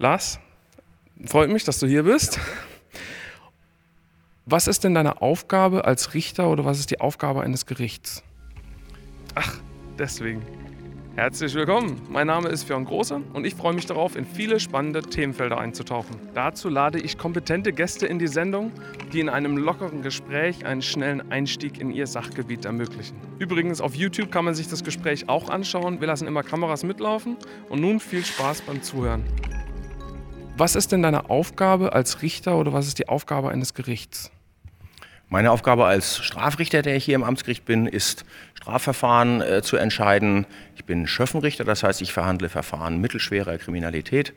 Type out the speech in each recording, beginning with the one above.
Lars, freut mich, dass du hier bist. Was ist denn deine Aufgabe als Richter oder was ist die Aufgabe eines Gerichts? Ach, deswegen. Herzlich willkommen. Mein Name ist Björn Große und ich freue mich darauf, in viele spannende Themenfelder einzutauchen. Dazu lade ich kompetente Gäste in die Sendung, die in einem lockeren Gespräch einen schnellen Einstieg in ihr Sachgebiet ermöglichen. Übrigens, auf YouTube kann man sich das Gespräch auch anschauen. Wir lassen immer Kameras mitlaufen und nun viel Spaß beim Zuhören. Was ist denn deine Aufgabe als Richter oder was ist die Aufgabe eines Gerichts? Meine Aufgabe als Strafrichter, der ich hier im Amtsgericht bin, ist, Strafverfahren äh, zu entscheiden. Ich bin Schöffenrichter, das heißt, ich verhandle Verfahren mittelschwerer Kriminalität.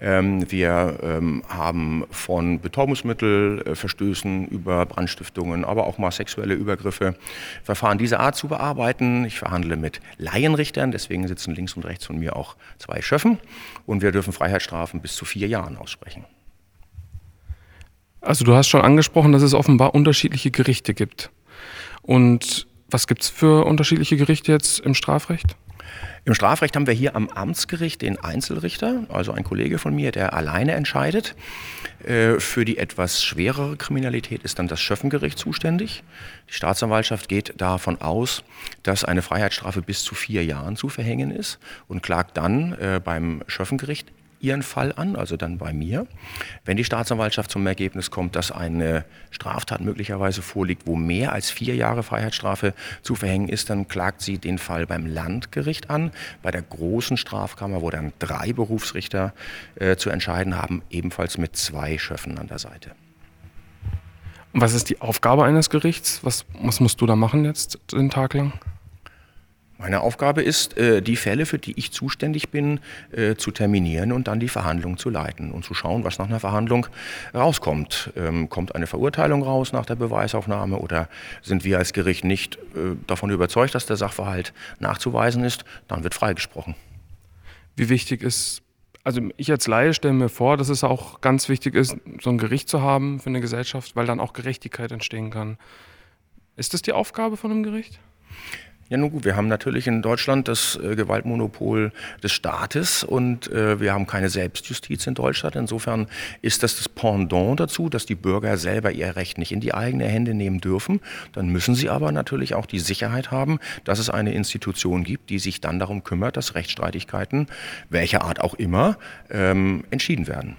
Ähm, wir ähm, haben von Betäubungsmittelverstößen über Brandstiftungen, aber auch mal sexuelle Übergriffe Verfahren dieser Art zu bearbeiten. Ich verhandle mit Laienrichtern, deswegen sitzen links und rechts von mir auch zwei Schöffen. Und wir dürfen Freiheitsstrafen bis zu vier Jahren aussprechen. Also du hast schon angesprochen, dass es offenbar unterschiedliche Gerichte gibt. Und was gibt es für unterschiedliche Gerichte jetzt im Strafrecht? Im Strafrecht haben wir hier am Amtsgericht den Einzelrichter, also ein Kollege von mir, der alleine entscheidet. Äh, für die etwas schwerere Kriminalität ist dann das Schöffengericht zuständig. Die Staatsanwaltschaft geht davon aus, dass eine Freiheitsstrafe bis zu vier Jahren zu verhängen ist und klagt dann äh, beim Schöffengericht ihren Fall an, also dann bei mir. Wenn die Staatsanwaltschaft zum Ergebnis kommt, dass eine Straftat möglicherweise vorliegt, wo mehr als vier Jahre Freiheitsstrafe zu verhängen ist, dann klagt sie den Fall beim Landgericht an, bei der großen Strafkammer, wo dann drei Berufsrichter äh, zu entscheiden haben, ebenfalls mit zwei Schöffen an der Seite. Und was ist die Aufgabe eines Gerichts? Was, was musst du da machen jetzt den Tag lang? Meine Aufgabe ist, äh, die Fälle, für die ich zuständig bin, äh, zu terminieren und dann die Verhandlung zu leiten und zu schauen, was nach einer Verhandlung rauskommt. Ähm, kommt eine Verurteilung raus nach der Beweisaufnahme oder sind wir als Gericht nicht äh, davon überzeugt, dass der Sachverhalt nachzuweisen ist, dann wird freigesprochen. Wie wichtig ist, also ich als Laie stelle mir vor, dass es auch ganz wichtig ist, so ein Gericht zu haben für eine Gesellschaft, weil dann auch Gerechtigkeit entstehen kann. Ist das die Aufgabe von einem Gericht? Ja, nun gut, wir haben natürlich in Deutschland das äh, Gewaltmonopol des Staates und äh, wir haben keine Selbstjustiz in Deutschland. Insofern ist das das Pendant dazu, dass die Bürger selber ihr Recht nicht in die eigene Hände nehmen dürfen. Dann müssen sie aber natürlich auch die Sicherheit haben, dass es eine Institution gibt, die sich dann darum kümmert, dass Rechtsstreitigkeiten, welcher Art auch immer, ähm, entschieden werden.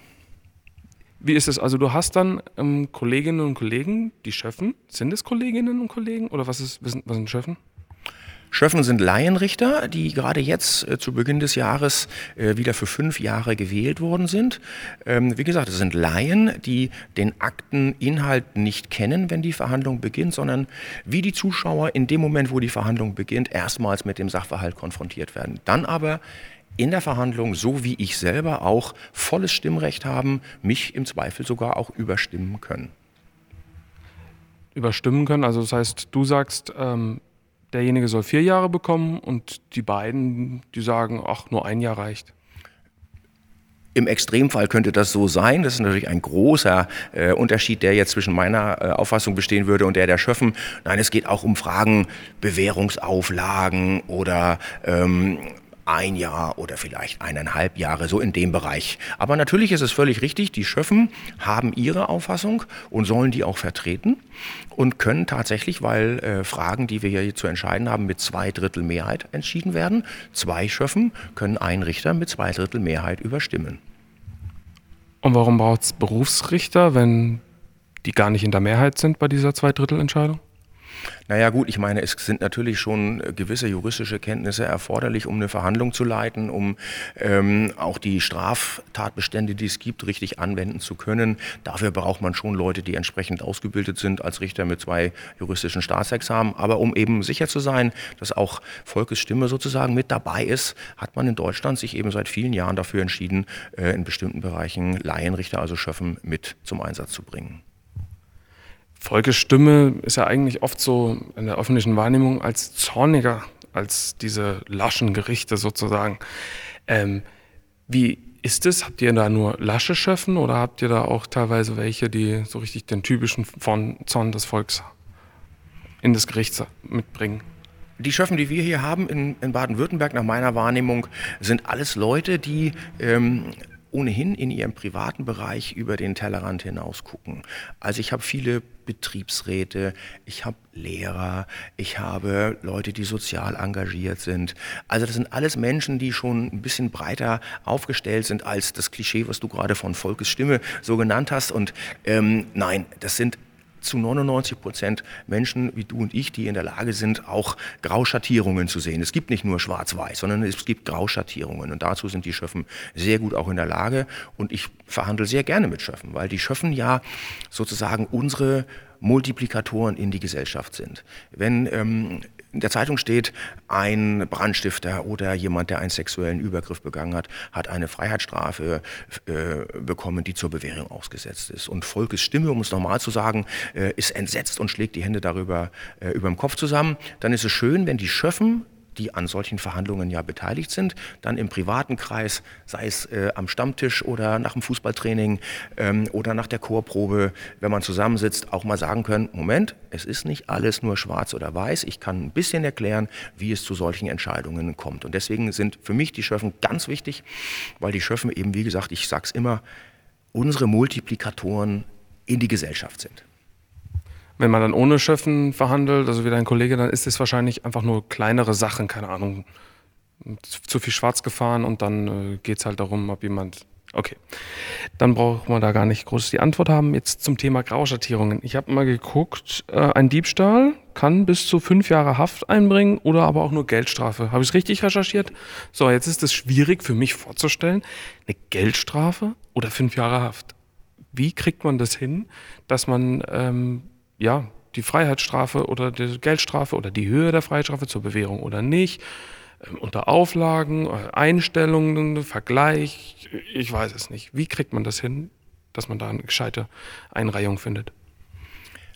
Wie ist es? Also du hast dann ähm, Kolleginnen und Kollegen, die Schöffen. Sind es Kolleginnen und Kollegen oder was, ist, was sind Schöffen? Schöffen sind Laienrichter, die gerade jetzt äh, zu Beginn des Jahres äh, wieder für fünf Jahre gewählt worden sind. Ähm, wie gesagt, es sind Laien, die den Akteninhalt nicht kennen, wenn die Verhandlung beginnt, sondern wie die Zuschauer in dem Moment, wo die Verhandlung beginnt, erstmals mit dem Sachverhalt konfrontiert werden. Dann aber in der Verhandlung, so wie ich selber auch, volles Stimmrecht haben, mich im Zweifel sogar auch überstimmen können. Überstimmen können, also das heißt, du sagst, ähm derjenige soll vier Jahre bekommen und die beiden, die sagen, ach, nur ein Jahr reicht. Im Extremfall könnte das so sein. Das ist natürlich ein großer äh, Unterschied, der jetzt zwischen meiner äh, Auffassung bestehen würde und der der Schöffen. Nein, es geht auch um Fragen Bewährungsauflagen oder ähm, ein Jahr oder vielleicht eineinhalb Jahre, so in dem Bereich. Aber natürlich ist es völlig richtig, die Schöffen haben ihre Auffassung und sollen die auch vertreten und können tatsächlich, weil äh, Fragen, die wir hier zu entscheiden haben, mit zwei Drittel Mehrheit entschieden werden. Zwei Schöffen können einen Richter mit zwei Drittel Mehrheit überstimmen. Und warum braucht es Berufsrichter, wenn die gar nicht in der Mehrheit sind bei dieser Zweidrittelentscheidung? Naja gut, ich meine, es sind natürlich schon äh, gewisse juristische Kenntnisse erforderlich, um eine Verhandlung zu leiten, um ähm, auch die Straftatbestände, die es gibt, richtig anwenden zu können. Dafür braucht man schon Leute, die entsprechend ausgebildet sind als Richter mit zwei juristischen Staatsexamen. Aber um eben sicher zu sein, dass auch Volkes Stimme sozusagen mit dabei ist, hat man in Deutschland sich eben seit vielen Jahren dafür entschieden, äh, in bestimmten Bereichen Laienrichter, also Schöffen, mit zum Einsatz zu bringen. Volkes Stimme ist ja eigentlich oft so in der öffentlichen Wahrnehmung als zorniger als diese laschen Gerichte sozusagen. Ähm, wie ist es? Habt ihr da nur lasche Schöffen oder habt ihr da auch teilweise welche, die so richtig den typischen Zorn des Volks in das Gericht mitbringen? Die Schöffen, die wir hier haben in, in Baden-Württemberg, nach meiner Wahrnehmung, sind alles Leute, die ähm, ohnehin in ihrem privaten Bereich über den Tellerrand hinaus gucken. Also ich habe viele Betriebsräte, ich habe Lehrer, ich habe Leute, die sozial engagiert sind. Also das sind alles Menschen, die schon ein bisschen breiter aufgestellt sind als das Klischee, was du gerade von Volkes Stimme so genannt hast. Und ähm, nein, das sind zu 99 Prozent Menschen wie du und ich, die in der Lage sind, auch Grauschattierungen zu sehen. Es gibt nicht nur Schwarz-Weiß, sondern es gibt Grauschattierungen. Und dazu sind die Schöffen sehr gut auch in der Lage. Und ich verhandle sehr gerne mit Schöffen, weil die Schöffen ja sozusagen unsere Multiplikatoren in die Gesellschaft sind. Wenn ähm, in der Zeitung steht, ein Brandstifter oder jemand, der einen sexuellen Übergriff begangen hat, hat eine Freiheitsstrafe äh, bekommen, die zur Bewährung ausgesetzt ist. Und Volkes Stimme, um es nochmal zu sagen, äh, ist entsetzt und schlägt die Hände darüber äh, über dem Kopf zusammen. Dann ist es schön, wenn die Schöffen die an solchen Verhandlungen ja beteiligt sind, dann im privaten Kreis, sei es äh, am Stammtisch oder nach dem Fußballtraining ähm, oder nach der Chorprobe, wenn man zusammensitzt, auch mal sagen können, Moment, es ist nicht alles nur schwarz oder weiß, ich kann ein bisschen erklären, wie es zu solchen Entscheidungen kommt. Und deswegen sind für mich die Schöffen ganz wichtig, weil die Schöffen eben, wie gesagt, ich sage es immer, unsere Multiplikatoren in die Gesellschaft sind. Wenn man dann ohne Schöffen verhandelt, also wie dein Kollege, dann ist es wahrscheinlich einfach nur kleinere Sachen, keine Ahnung, zu viel schwarz gefahren und dann äh, geht es halt darum, ob jemand. Okay, dann braucht man da gar nicht groß die Antwort haben. Jetzt zum Thema Grauschattierungen. Ich habe mal geguckt, äh, ein Diebstahl kann bis zu fünf Jahre Haft einbringen oder aber auch nur Geldstrafe. Habe ich es richtig recherchiert? So, jetzt ist es schwierig für mich vorzustellen, eine Geldstrafe oder fünf Jahre Haft. Wie kriegt man das hin, dass man ähm, ja, die Freiheitsstrafe oder die Geldstrafe oder die Höhe der Freiheitsstrafe zur Bewährung oder nicht, ähm, unter Auflagen, äh, Einstellungen, Vergleich, ich weiß es nicht. Wie kriegt man das hin, dass man da eine gescheite Einreihung findet?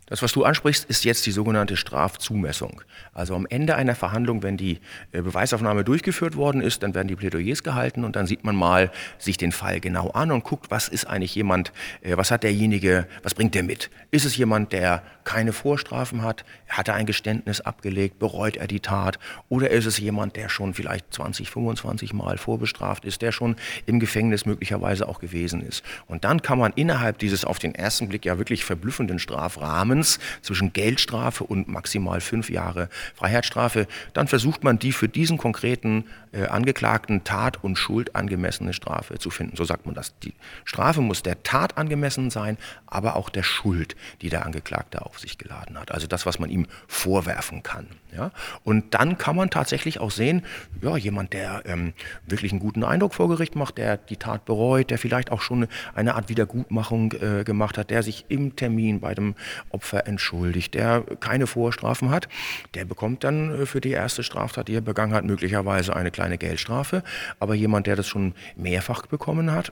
Das, was du ansprichst, ist jetzt die sogenannte Strafzumessung. Also am Ende einer Verhandlung, wenn die äh, Beweisaufnahme durchgeführt worden ist, dann werden die Plädoyers gehalten und dann sieht man mal sich den Fall genau an und guckt, was ist eigentlich jemand, äh, was hat derjenige, was bringt der mit? Ist es jemand, der keine Vorstrafen hat? Hat er ein Geständnis abgelegt? Bereut er die Tat? Oder ist es jemand, der schon vielleicht 20, 25 Mal vorbestraft ist, der schon im Gefängnis möglicherweise auch gewesen ist? Und dann kann man innerhalb dieses auf den ersten Blick ja wirklich verblüffenden Strafrahmens Rahmens zwischen Geldstrafe und maximal fünf Jahre Freiheitsstrafe, dann versucht man die für diesen konkreten äh, Angeklagten Tat und Schuld angemessene Strafe zu finden. So sagt man das. Die Strafe muss der Tat angemessen sein, aber auch der Schuld, die der Angeklagte auf sich geladen hat. Also das, was man ihm vorwerfen kann. Ja? Und dann kann man tatsächlich auch sehen, ja, jemand, der ähm, wirklich einen guten Eindruck vor Gericht macht, der die Tat bereut, der vielleicht auch schon eine Art Wiedergutmachung äh, gemacht hat, der sich im Termin bei dem Opfer entschuldigt, der keine Vorstrafen hat, der bekommt dann äh, für die erste Straftat, die er begangen hat, möglicherweise eine kleine Geldstrafe. Aber jemand, der das schon mehrfach bekommen hat,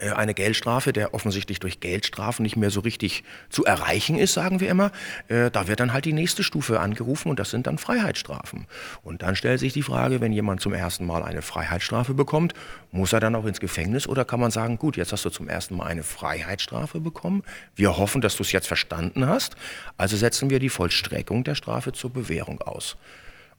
eine Geldstrafe, der offensichtlich durch Geldstrafen nicht mehr so richtig zu erreichen ist, sagen wir immer, äh, da wird dann halt die nächste Stufe angerufen und das sind dann Freiheitsstrafen. Und dann stellt sich die Frage, wenn jemand zum ersten Mal eine Freiheitsstrafe bekommt, muss er dann auch ins Gefängnis oder kann man sagen, gut, jetzt hast du zum ersten Mal eine Freiheitsstrafe bekommen, wir hoffen, dass du es jetzt verstanden hast, also setzen wir die Vollstreckung der Strafe zur Bewährung aus.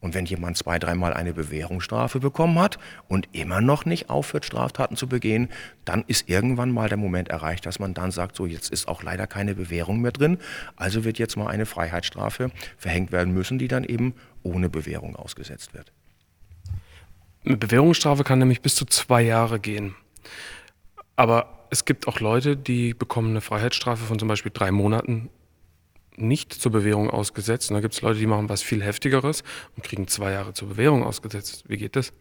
Und wenn jemand zwei, dreimal eine Bewährungsstrafe bekommen hat und immer noch nicht aufhört, Straftaten zu begehen, dann ist irgendwann mal der Moment erreicht, dass man dann sagt, so jetzt ist auch leider keine Bewährung mehr drin, also wird jetzt mal eine Freiheitsstrafe verhängt werden müssen, die dann eben ohne Bewährung ausgesetzt wird. Eine Bewährungsstrafe kann nämlich bis zu zwei Jahre gehen. Aber es gibt auch Leute, die bekommen eine Freiheitsstrafe von zum Beispiel drei Monaten nicht zur Bewährung ausgesetzt. Und da gibt es Leute, die machen was viel Heftigeres und kriegen zwei Jahre zur Bewährung ausgesetzt. Wie geht das?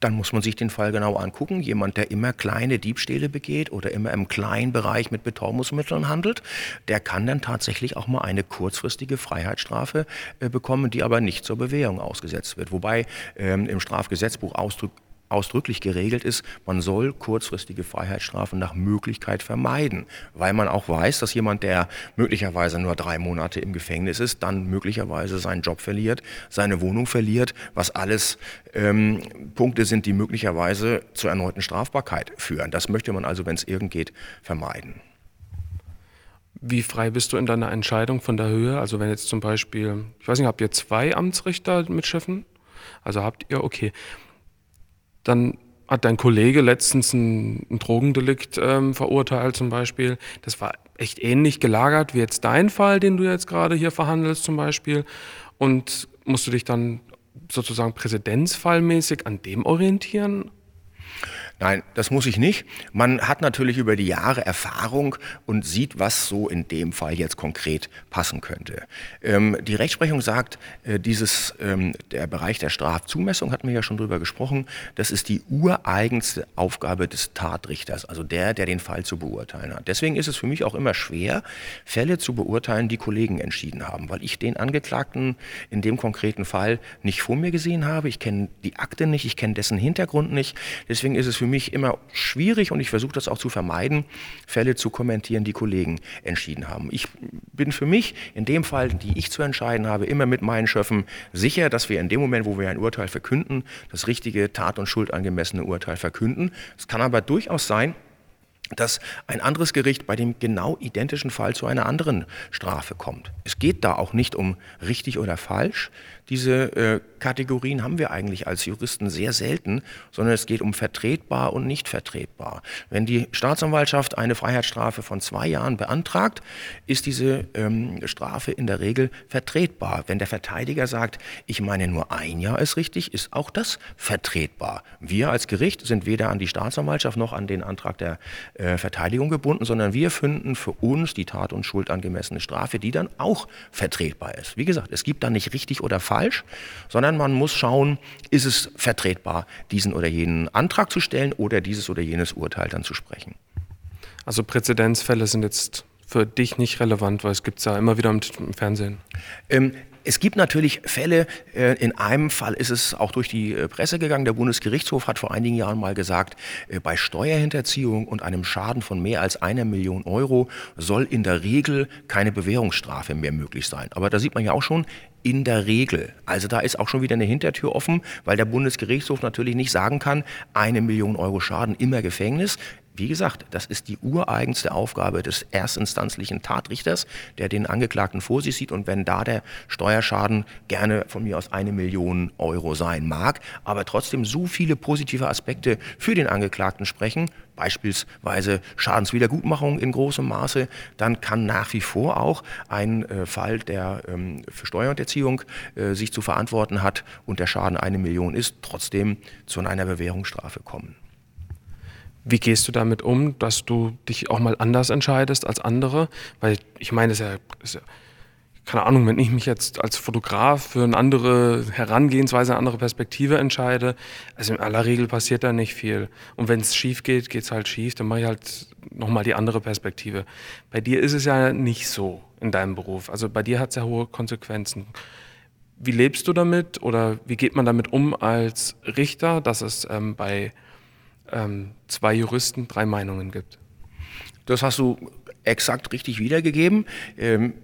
Dann muss man sich den Fall genau angucken. Jemand, der immer kleine Diebstähle begeht oder immer im kleinen Bereich mit Betäubungsmitteln handelt, der kann dann tatsächlich auch mal eine kurzfristige Freiheitsstrafe äh, bekommen, die aber nicht zur Bewährung ausgesetzt wird. Wobei ähm, im Strafgesetzbuch Ausdruck, ausdrücklich geregelt ist, man soll kurzfristige Freiheitsstrafen nach Möglichkeit vermeiden, weil man auch weiß, dass jemand, der möglicherweise nur drei Monate im Gefängnis ist, dann möglicherweise seinen Job verliert, seine Wohnung verliert, was alles ähm, Punkte sind, die möglicherweise zur erneuten Strafbarkeit führen. Das möchte man also, wenn es irgend geht, vermeiden. Wie frei bist du in deiner Entscheidung von der Höhe? Also wenn jetzt zum Beispiel, ich weiß nicht, habt ihr zwei Amtsrichter mit Chefen? Also habt ihr, okay, dann hat dein Kollege letztens ein, ein Drogendelikt ähm, verurteilt zum Beispiel. Das war echt ähnlich gelagert wie jetzt dein Fall, den du jetzt gerade hier verhandelst zum Beispiel. Und musst du dich dann sozusagen präzedenzfallmäßig an dem orientieren? Nein, das muss ich nicht. Man hat natürlich über die Jahre Erfahrung und sieht, was so in dem Fall jetzt konkret passen könnte. Ähm, die Rechtsprechung sagt, äh, dieses, ähm, der Bereich der Strafzumessung, hatten wir ja schon drüber gesprochen, das ist die ureigenste Aufgabe des Tatrichters, also der, der den Fall zu beurteilen hat. Deswegen ist es für mich auch immer schwer, Fälle zu beurteilen, die Kollegen entschieden haben, weil ich den Angeklagten in dem konkreten Fall nicht vor mir gesehen habe. Ich kenne die Akte nicht, ich kenne dessen Hintergrund nicht. Deswegen ist es für für mich immer schwierig und ich versuche das auch zu vermeiden, Fälle zu kommentieren, die Kollegen entschieden haben. Ich bin für mich in dem Fall, die ich zu entscheiden habe, immer mit meinen Schöffen sicher, dass wir in dem Moment, wo wir ein Urteil verkünden, das richtige Tat- und Schuldangemessene Urteil verkünden. Es kann aber durchaus sein, dass ein anderes Gericht bei dem genau identischen Fall zu einer anderen Strafe kommt. Es geht da auch nicht um richtig oder falsch, diese äh, Kategorien haben wir eigentlich als Juristen sehr selten, sondern es geht um vertretbar und nicht vertretbar. Wenn die Staatsanwaltschaft eine Freiheitsstrafe von zwei Jahren beantragt, ist diese ähm, Strafe in der Regel vertretbar. Wenn der Verteidiger sagt, ich meine nur ein Jahr ist richtig, ist auch das vertretbar. Wir als Gericht sind weder an die Staatsanwaltschaft noch an den Antrag der äh, Verteidigung gebunden, sondern wir finden für uns die tat- und schuldangemessene Strafe, die dann auch vertretbar ist. Wie gesagt, es gibt da nicht richtig oder falsch falsch, sondern man muss schauen, ist es vertretbar, diesen oder jenen Antrag zu stellen oder dieses oder jenes Urteil dann zu sprechen. Also Präzedenzfälle sind jetzt für dich nicht relevant, weil es gibt es ja immer wieder im, Fernsehen. Ähm, es gibt natürlich Fälle, äh, in einem Fall ist es auch durch die äh, Presse gegangen. Der Bundesgerichtshof hat vor einigen Jahren mal gesagt, äh, bei Steuerhinterziehung und einem Schaden von mehr als einer Million Euro soll in der Regel keine Bewährungsstrafe mehr möglich sein. Aber da sieht man ja auch schon, in der Regel. Also da ist auch schon wieder eine Hintertür offen, weil der Bundesgerichtshof natürlich nicht sagen kann, eine Million Euro Schaden immer Gefängnis. Wie gesagt, das ist die ureigenste Aufgabe des erstinstanzlichen Tatrichters, der den Angeklagten vor sich sieht. Und wenn da der Steuerschaden gerne von mir aus eine Million Euro sein mag, aber trotzdem so viele positive Aspekte für den Angeklagten sprechen, beispielsweise Schadenswiedergutmachung in großem Maße, dann kann nach wie vor auch ein äh, Fall, der ähm, für Steuerhinterziehung äh, sich zu verantworten hat und der Schaden eine Million ist, trotzdem zu einer Bewährungsstrafe kommen. Wie gehst du damit um, dass du dich auch mal anders entscheidest als andere? Weil ich meine, es ist ja, ist ja keine Ahnung, wenn ich mich jetzt als Fotograf für eine andere Herangehensweise, eine andere Perspektive entscheide, also in aller Regel passiert da nicht viel. Und wenn es schief geht, geht es halt schief, dann mache ich halt nochmal die andere Perspektive. Bei dir ist es ja nicht so in deinem Beruf. Also bei dir hat es ja hohe Konsequenzen. Wie lebst du damit oder wie geht man damit um als Richter, dass es ähm, bei ähm, zwei Juristen drei Meinungen gibt. Das hast du exakt richtig wiedergegeben. Ähm,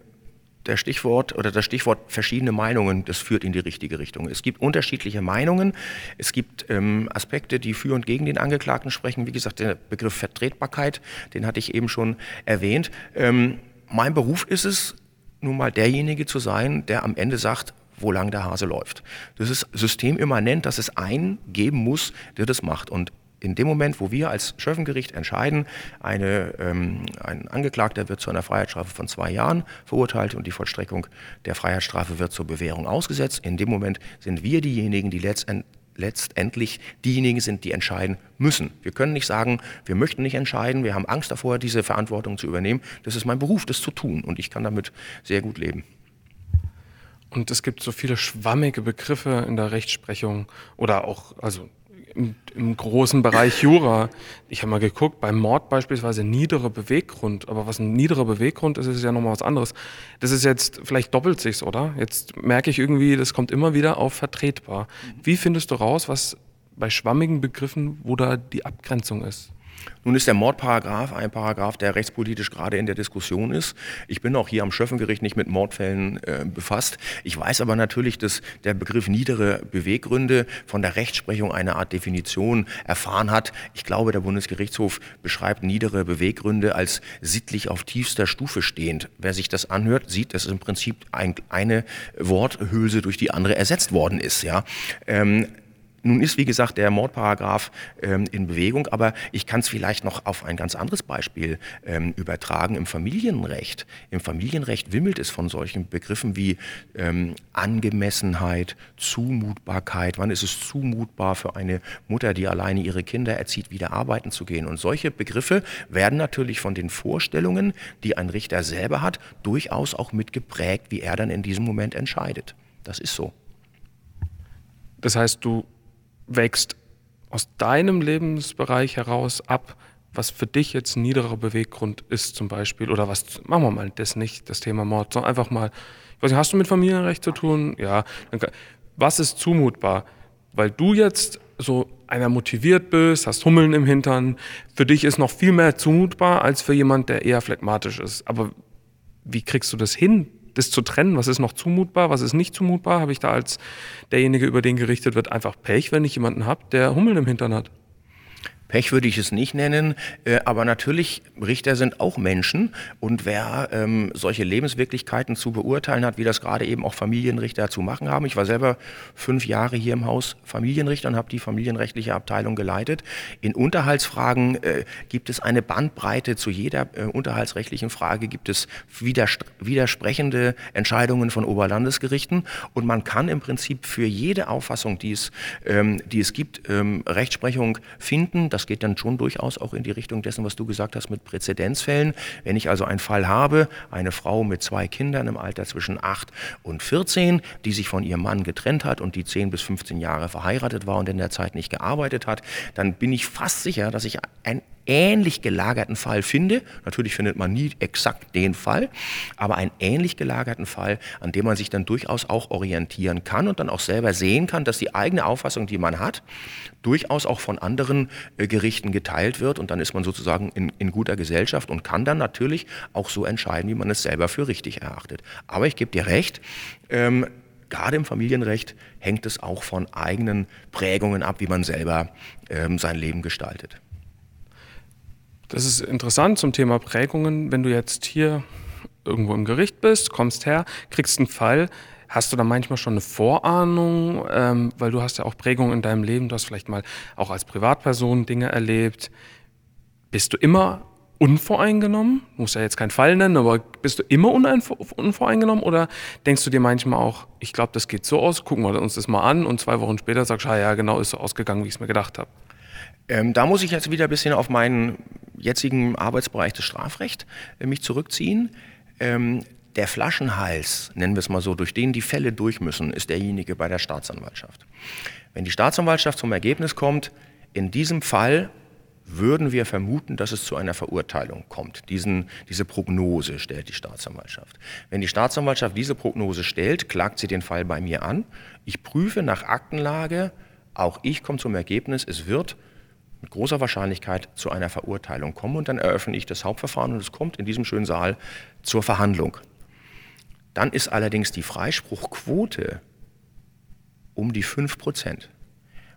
der Stichwort oder das Stichwort verschiedene Meinungen, das führt in die richtige Richtung. Es gibt unterschiedliche Meinungen. Es gibt ähm, Aspekte, die für und gegen den Angeklagten sprechen. Wie gesagt, der Begriff Vertretbarkeit, den hatte ich eben schon erwähnt. Ähm, mein Beruf ist es, nun mal derjenige zu sein, der am Ende sagt, wo lang der Hase läuft. Das ist systemimmanent, dass es einen geben muss, der das macht. Und in dem Moment, wo wir als Schöffengericht entscheiden, eine, ähm, ein Angeklagter wird zu einer Freiheitsstrafe von zwei Jahren verurteilt und die Vollstreckung der Freiheitsstrafe wird zur Bewährung ausgesetzt, in dem Moment sind wir diejenigen, die letztend, letztendlich diejenigen sind, die entscheiden müssen. Wir können nicht sagen, wir möchten nicht entscheiden, wir haben Angst davor, diese Verantwortung zu übernehmen. Das ist mein Beruf, das zu tun und ich kann damit sehr gut leben. Und es gibt so viele schwammige Begriffe in der Rechtsprechung oder auch, also im, im, großen Bereich Jura. Ich habe mal geguckt, beim Mord beispielsweise niederer Beweggrund. Aber was ein niederer Beweggrund ist, ist ja nochmal was anderes. Das ist jetzt, vielleicht doppelt sich's, oder? Jetzt merke ich irgendwie, das kommt immer wieder auf vertretbar. Wie findest du raus, was bei schwammigen Begriffen, wo da die Abgrenzung ist? Nun ist der Mordparagraf ein Paragraph, der rechtspolitisch gerade in der Diskussion ist. Ich bin auch hier am Schöffengericht nicht mit Mordfällen äh, befasst. Ich weiß aber natürlich, dass der Begriff niedere Beweggründe von der Rechtsprechung eine Art Definition erfahren hat. Ich glaube, der Bundesgerichtshof beschreibt niedere Beweggründe als sittlich auf tiefster Stufe stehend. Wer sich das anhört, sieht, dass im Prinzip ein, eine Worthülse durch die andere ersetzt worden ist. Ja? Ähm, nun ist, wie gesagt, der Mordparagraph ähm, in Bewegung, aber ich kann es vielleicht noch auf ein ganz anderes Beispiel ähm, übertragen im Familienrecht. Im Familienrecht wimmelt es von solchen Begriffen wie ähm, Angemessenheit, Zumutbarkeit. Wann ist es zumutbar für eine Mutter, die alleine ihre Kinder erzieht, wieder arbeiten zu gehen? Und solche Begriffe werden natürlich von den Vorstellungen, die ein Richter selber hat, durchaus auch mitgeprägt, wie er dann in diesem Moment entscheidet. Das ist so. Das heißt, du wächst aus deinem Lebensbereich heraus ab, was für dich jetzt ein niederer Beweggrund ist zum Beispiel, oder was, machen wir mal das nicht, das Thema Mord, sondern einfach mal, ich weiß nicht, hast du mit Familienrecht zu tun? Ja. Was ist zumutbar? Weil du jetzt so einer motiviert bist, hast Hummeln im Hintern, für dich ist noch viel mehr zumutbar als für jemand, der eher phlegmatisch ist. Aber wie kriegst du das hin, das zu trennen, was ist noch zumutbar, was ist nicht zumutbar, habe ich da als derjenige, über den gerichtet wird, einfach Pech, wenn ich jemanden habe, der Hummeln im Hintern hat. Pech würde ich es nicht nennen, äh, aber natürlich, Richter sind auch Menschen und wer ähm, solche Lebenswirklichkeiten zu beurteilen hat, wie das gerade eben auch Familienrichter zu machen haben. Ich war selber fünf Jahre hier im Haus Familienrichter und habe die familienrechtliche Abteilung geleitet. In Unterhaltsfragen äh, gibt es eine Bandbreite zu jeder äh, unterhaltsrechtlichen Frage, gibt es widersprechende Entscheidungen von Oberlandesgerichten und man kann im Prinzip für jede Auffassung, die es, ähm, die es gibt, ähm, Rechtsprechung finden. Das das geht dann schon durchaus auch in die Richtung dessen, was du gesagt hast mit Präzedenzfällen. Wenn ich also einen Fall habe, eine Frau mit zwei Kindern im Alter zwischen 8 und 14, die sich von ihrem Mann getrennt hat und die 10 bis 15 Jahre verheiratet war und in der Zeit nicht gearbeitet hat, dann bin ich fast sicher, dass ich ein ähnlich gelagerten Fall finde, natürlich findet man nie exakt den Fall, aber einen ähnlich gelagerten Fall, an dem man sich dann durchaus auch orientieren kann und dann auch selber sehen kann, dass die eigene Auffassung, die man hat, durchaus auch von anderen äh, Gerichten geteilt wird und dann ist man sozusagen in, in guter Gesellschaft und kann dann natürlich auch so entscheiden, wie man es selber für richtig erachtet. Aber ich gebe dir recht, ähm, gerade im Familienrecht hängt es auch von eigenen Prägungen ab, wie man selber ähm, sein Leben gestaltet. Das ist interessant zum Thema Prägungen. Wenn du jetzt hier irgendwo im Gericht bist, kommst her, kriegst einen Fall, hast du da manchmal schon eine Vorahnung, ähm, weil du hast ja auch Prägungen in deinem Leben, du hast vielleicht mal auch als Privatperson Dinge erlebt. Bist du immer unvoreingenommen? Du musst ja jetzt keinen Fall nennen, aber bist du immer unvoreingenommen oder denkst du dir manchmal auch, ich glaube, das geht so aus, gucken wir uns das mal an und zwei Wochen später sagst du, ah, ja, genau, ist so ausgegangen, wie ich es mir gedacht habe? Ähm, da muss ich jetzt wieder ein bisschen auf meinen jetzigen Arbeitsbereich des Strafrechts äh, mich zurückziehen. Ähm, der Flaschenhals, nennen wir es mal so, durch den die Fälle durch müssen, ist derjenige bei der Staatsanwaltschaft. Wenn die Staatsanwaltschaft zum Ergebnis kommt, in diesem Fall würden wir vermuten, dass es zu einer Verurteilung kommt. Diesen, diese Prognose stellt die Staatsanwaltschaft. Wenn die Staatsanwaltschaft diese Prognose stellt, klagt sie den Fall bei mir an. Ich prüfe nach Aktenlage, auch ich komme zum Ergebnis, es wird mit großer Wahrscheinlichkeit zu einer Verurteilung kommen und dann eröffne ich das Hauptverfahren und es kommt in diesem schönen Saal zur Verhandlung. Dann ist allerdings die Freispruchquote um die 5 Prozent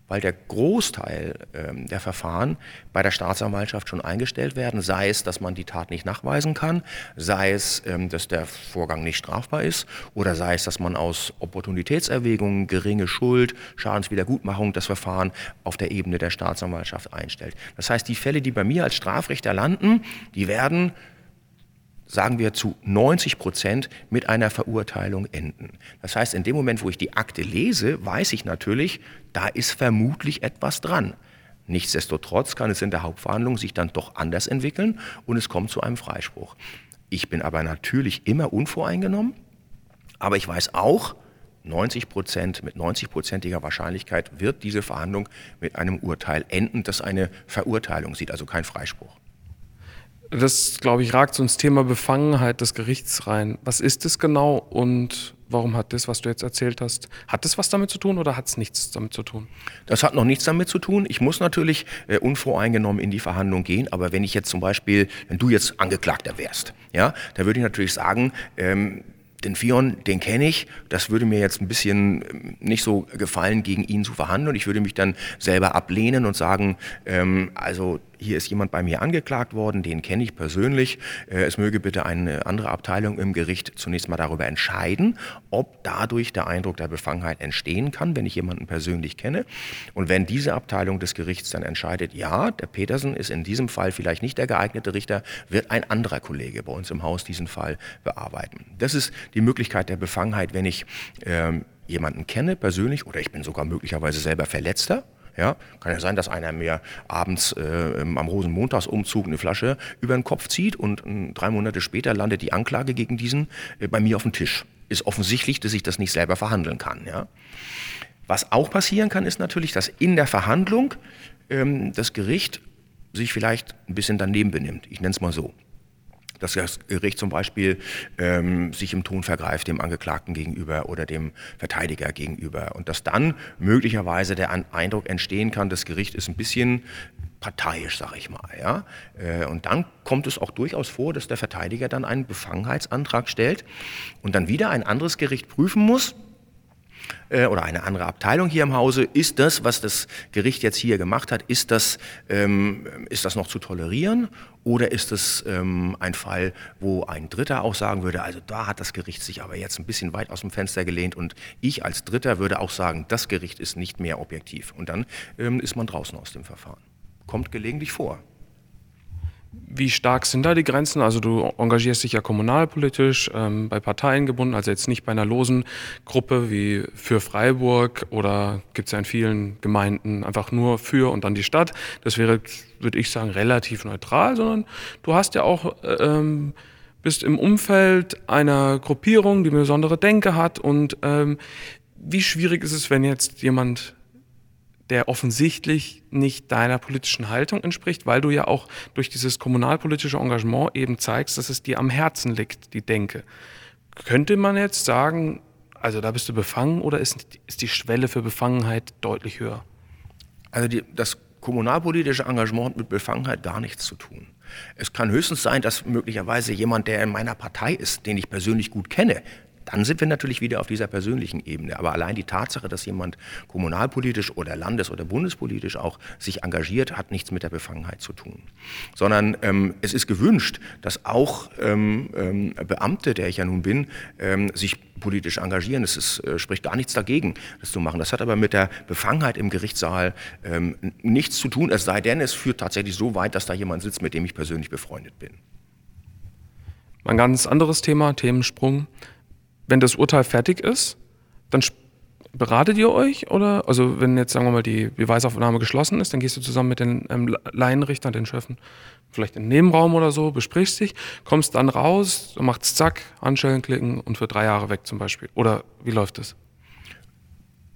weil der Großteil ähm, der Verfahren bei der Staatsanwaltschaft schon eingestellt werden, sei es, dass man die Tat nicht nachweisen kann, sei es, ähm, dass der Vorgang nicht strafbar ist oder sei es, dass man aus Opportunitätserwägungen, geringe Schuld, Schadenswiedergutmachung das Verfahren auf der Ebene der Staatsanwaltschaft einstellt. Das heißt, die Fälle, die bei mir als Strafrichter landen, die werden sagen wir zu 90 Prozent mit einer Verurteilung enden. Das heißt, in dem Moment, wo ich die Akte lese, weiß ich natürlich, da ist vermutlich etwas dran. Nichtsdestotrotz kann es in der Hauptverhandlung sich dann doch anders entwickeln und es kommt zu einem Freispruch. Ich bin aber natürlich immer unvoreingenommen, aber ich weiß auch, 90 Prozent, mit 90-prozentiger Wahrscheinlichkeit wird diese Verhandlung mit einem Urteil enden, das eine Verurteilung sieht, also kein Freispruch. Das, glaube ich, ragt so ins Thema Befangenheit des Gerichts rein. Was ist es genau und warum hat das, was du jetzt erzählt hast, hat das was damit zu tun oder hat es nichts damit zu tun? Das hat noch nichts damit zu tun. Ich muss natürlich äh, unvoreingenommen in die Verhandlung gehen, aber wenn ich jetzt zum Beispiel, wenn du jetzt Angeklagter wärst, ja, da würde ich natürlich sagen, ähm, den Fion, den kenne ich, das würde mir jetzt ein bisschen ähm, nicht so gefallen, gegen ihn zu verhandeln. Ich würde mich dann selber ablehnen und sagen, ähm, also hier ist jemand bei mir angeklagt worden, den kenne ich persönlich. Äh, es möge bitte eine andere Abteilung im Gericht zunächst mal darüber entscheiden, ob dadurch der Eindruck der Befangenheit entstehen kann, wenn ich jemanden persönlich kenne. Und wenn diese Abteilung des Gerichts dann entscheidet, ja, der Petersen ist in diesem Fall vielleicht nicht der geeignete Richter, wird ein anderer Kollege bei uns im Haus diesen Fall bearbeiten. Das ist die Möglichkeit der Befangenheit, wenn ich ähm, jemanden kenne persönlich oder ich bin sogar möglicherweise selber Verletzter ja, kann ja sein, dass einer mir abends äh, am Rosenmontagsumzug eine Flasche über den Kopf zieht und äh, drei Monate später landet die Anklage gegen diesen äh, bei mir auf dem Tisch. Ist offensichtlich, dass ich das nicht selber verhandeln kann. Ja. Was auch passieren kann, ist natürlich, dass in der Verhandlung ähm, das Gericht sich vielleicht ein bisschen daneben benimmt. Ich nenne es mal so dass das Gericht zum Beispiel ähm, sich im Ton vergreift dem Angeklagten gegenüber oder dem Verteidiger gegenüber und dass dann möglicherweise der Eindruck entstehen kann, das Gericht ist ein bisschen parteiisch, sage ich mal. Ja? Äh, und dann kommt es auch durchaus vor, dass der Verteidiger dann einen Befangenheitsantrag stellt und dann wieder ein anderes Gericht prüfen muss, äh, oder eine andere Abteilung hier im Hause, ist das, was das Gericht jetzt hier gemacht hat, ist das, ähm, ist das noch zu tolerieren oder ist es ähm, ein Fall, wo ein Dritter auch sagen würde, also da hat das Gericht sich aber jetzt ein bisschen weit aus dem Fenster gelehnt und ich als Dritter würde auch sagen, das Gericht ist nicht mehr objektiv und dann ähm, ist man draußen aus dem Verfahren. Kommt gelegentlich vor. Wie stark sind da die Grenzen? Also du engagierst dich ja kommunalpolitisch, ähm, bei Parteien gebunden, also jetzt nicht bei einer losen Gruppe wie für Freiburg oder gibt es ja in vielen Gemeinden einfach nur für und dann die Stadt. Das wäre, würde ich sagen, relativ neutral, sondern du hast ja auch, äh, ähm, bist im Umfeld einer Gruppierung, die eine besondere Denke hat und ähm, wie schwierig ist es, wenn jetzt jemand der offensichtlich nicht deiner politischen Haltung entspricht, weil du ja auch durch dieses kommunalpolitische Engagement eben zeigst, dass es dir am Herzen liegt, die Denke. Könnte man jetzt sagen, also da bist du befangen oder ist, ist die Schwelle für Befangenheit deutlich höher? Also die, das kommunalpolitische Engagement hat mit Befangenheit gar nichts zu tun. Es kann höchstens sein, dass möglicherweise jemand, der in meiner Partei ist, den ich persönlich gut kenne, dann sind wir natürlich wieder auf dieser persönlichen Ebene. Aber allein die Tatsache, dass jemand kommunalpolitisch oder landes- oder bundespolitisch auch sich engagiert, hat nichts mit der Befangenheit zu tun. Sondern ähm, es ist gewünscht, dass auch ähm, ähm, Beamte, der ich ja nun bin, ähm, sich politisch engagieren. Es ist, äh, spricht gar nichts dagegen, das zu machen. Das hat aber mit der Befangenheit im Gerichtssaal ähm, nichts zu tun, es sei denn, es führt tatsächlich so weit, dass da jemand sitzt, mit dem ich persönlich befreundet bin. Ein ganz anderes Thema, Themensprung wenn das Urteil fertig ist, dann beratet ihr euch oder, also wenn jetzt sagen wir mal die Beweisaufnahme geschlossen ist, dann gehst du zusammen mit den ähm, Laienrichtern, den Schöffen, vielleicht in den Nebenraum oder so, besprichst dich, kommst dann raus, machst zack, Handschellen klicken und für drei Jahre weg zum Beispiel. Oder wie läuft das?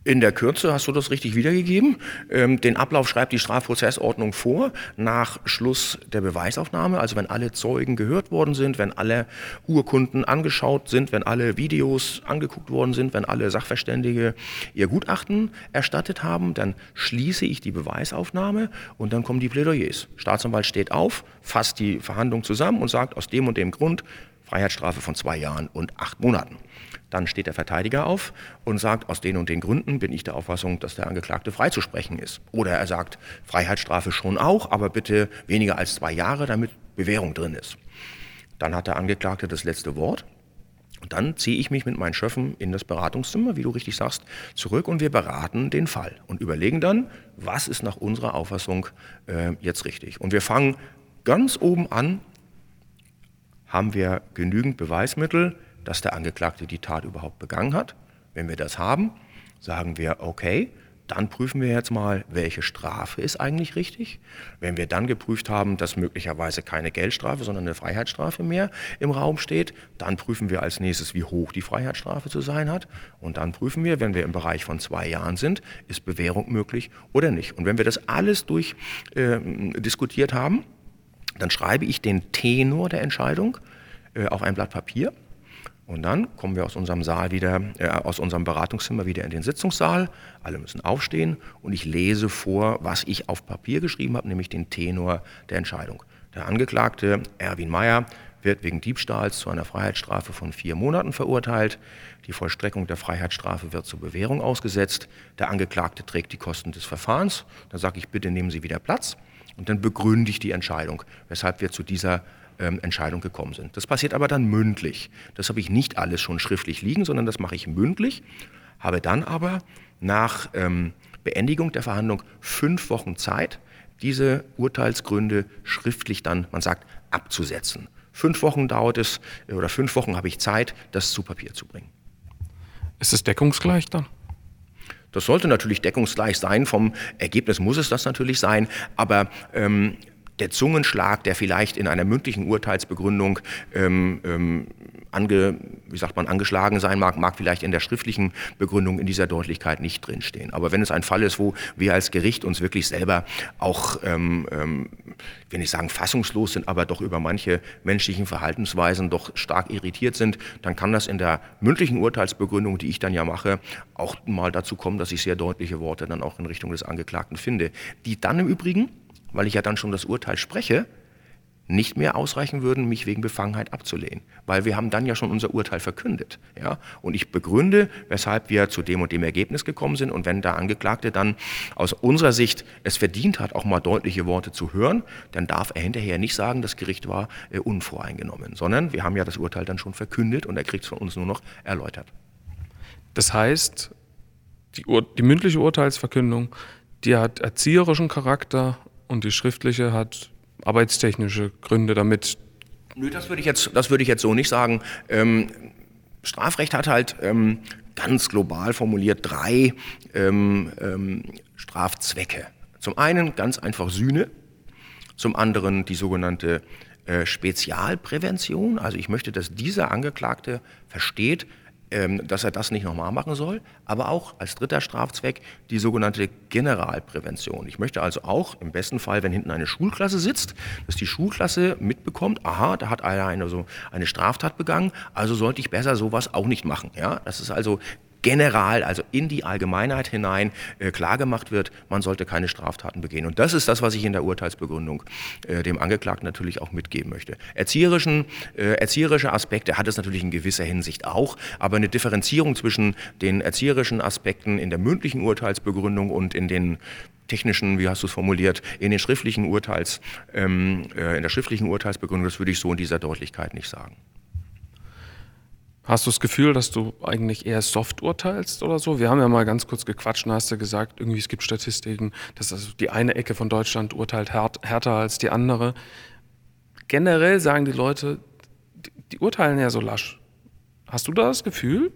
In der Kürze hast du das richtig wiedergegeben. Ähm, den Ablauf schreibt die Strafprozessordnung vor, nach Schluss der Beweisaufnahme, also wenn alle Zeugen gehört worden sind, wenn alle Urkunden angeschaut sind, wenn alle Videos angeguckt worden sind, wenn alle Sachverständige ihr Gutachten erstattet haben, dann schließe ich die Beweisaufnahme und dann kommen die Plädoyers. Staatsanwalt steht auf, fasst die Verhandlung zusammen und sagt aus dem und dem Grund Freiheitsstrafe von zwei Jahren und acht Monaten. Dann steht der Verteidiger auf und sagt, aus den und den Gründen bin ich der Auffassung, dass der Angeklagte freizusprechen ist. Oder er sagt, Freiheitsstrafe schon auch, aber bitte weniger als zwei Jahre, damit Bewährung drin ist. Dann hat der Angeklagte das letzte Wort. Und dann ziehe ich mich mit meinen Schöffen in das Beratungszimmer, wie du richtig sagst, zurück und wir beraten den Fall und überlegen dann, was ist nach unserer Auffassung äh, jetzt richtig. Und wir fangen ganz oben an, haben wir genügend Beweismittel, dass der Angeklagte die Tat überhaupt begangen hat. Wenn wir das haben, sagen wir, okay, dann prüfen wir jetzt mal, welche Strafe ist eigentlich richtig. Wenn wir dann geprüft haben, dass möglicherweise keine Geldstrafe, sondern eine Freiheitsstrafe mehr im Raum steht, dann prüfen wir als nächstes, wie hoch die Freiheitsstrafe zu sein hat. Und dann prüfen wir, wenn wir im Bereich von zwei Jahren sind, ist Bewährung möglich oder nicht. Und wenn wir das alles durch äh, diskutiert haben, dann schreibe ich den Tenor der Entscheidung äh, auf ein Blatt Papier und dann kommen wir aus unserem Saal wieder, äh, aus unserem Beratungszimmer wieder in den Sitzungssaal. Alle müssen aufstehen und ich lese vor, was ich auf Papier geschrieben habe, nämlich den Tenor der Entscheidung. Der Angeklagte Erwin Mayer wird wegen Diebstahls zu einer Freiheitsstrafe von vier Monaten verurteilt. Die Vollstreckung der Freiheitsstrafe wird zur Bewährung ausgesetzt. Der Angeklagte trägt die Kosten des Verfahrens. Da sage ich, bitte nehmen Sie wieder Platz. Und dann begründe ich die Entscheidung, weshalb wir zu dieser ähm, Entscheidung gekommen sind. Das passiert aber dann mündlich. Das habe ich nicht alles schon schriftlich liegen, sondern das mache ich mündlich, habe dann aber nach ähm, Beendigung der Verhandlung fünf Wochen Zeit, diese Urteilsgründe schriftlich dann, man sagt, abzusetzen. Fünf Wochen dauert es, äh, oder fünf Wochen habe ich Zeit, das zu Papier zu bringen. Ist es deckungsgleich dann? Das sollte natürlich deckungsgleich sein. Vom Ergebnis muss es das natürlich sein. Aber ähm, der Zungenschlag, der vielleicht in einer mündlichen Urteilsbegründung ähm, ähm, ange, wie sagt man, angeschlagen sein mag, mag vielleicht in der schriftlichen Begründung in dieser Deutlichkeit nicht drinstehen. Aber wenn es ein Fall ist, wo wir als Gericht uns wirklich selber auch, ähm, ähm, nicht sagen fassungslos sind, aber doch über manche menschlichen Verhaltensweisen doch stark irritiert sind, dann kann das in der mündlichen Urteilsbegründung, die ich dann ja mache, auch mal dazu kommen, dass ich sehr deutliche Worte dann auch in Richtung des Angeklagten finde, die dann im Übrigen weil ich ja dann schon das Urteil spreche, nicht mehr ausreichen würden, mich wegen Befangenheit abzulehnen. Weil wir haben dann ja schon unser Urteil verkündet. Ja? Und ich begründe, weshalb wir zu dem und dem Ergebnis gekommen sind. Und wenn der Angeklagte dann aus unserer Sicht es verdient hat, auch mal deutliche Worte zu hören, dann darf er hinterher nicht sagen, das Gericht war äh, unvoreingenommen. Sondern wir haben ja das Urteil dann schon verkündet und er kriegt es von uns nur noch erläutert. Das heißt, die, die mündliche Urteilsverkündung, die hat erzieherischen Charakter und die schriftliche hat arbeitstechnische Gründe damit. Nö, das würde ich jetzt, das würde ich jetzt so nicht sagen. Ähm, Strafrecht hat halt ähm, ganz global formuliert drei ähm, ähm Strafzwecke. Zum einen ganz einfach Sühne, zum anderen die sogenannte äh, Spezialprävention. Also ich möchte, dass dieser Angeklagte versteht, dass er das nicht nochmal machen soll, aber auch als dritter Strafzweck die sogenannte Generalprävention. Ich möchte also auch im besten Fall, wenn hinten eine Schulklasse sitzt, dass die Schulklasse mitbekommt, aha, da hat einer eine, so eine Straftat begangen, also sollte ich besser sowas auch nicht machen. Ja? Das ist also general, also in die Allgemeinheit hinein äh, klargemacht wird, man sollte keine Straftaten begehen. Und das ist das, was ich in der Urteilsbegründung äh, dem Angeklagten natürlich auch mitgeben möchte. Erzieherischen, äh, erzieherische Aspekte hat es natürlich in gewisser Hinsicht auch, aber eine Differenzierung zwischen den erzieherischen Aspekten in der mündlichen Urteilsbegründung und in den technischen, wie hast du es formuliert, in den schriftlichen Urteils, ähm, äh, in der schriftlichen Urteilsbegründung, das würde ich so in dieser Deutlichkeit nicht sagen. Hast du das Gefühl, dass du eigentlich eher soft urteilst oder so? Wir haben ja mal ganz kurz gequatscht und hast du gesagt, irgendwie es gibt Statistiken, dass also die eine Ecke von Deutschland urteilt härter als die andere. Generell sagen die Leute, die, die urteilen ja so lasch. Hast du da das Gefühl?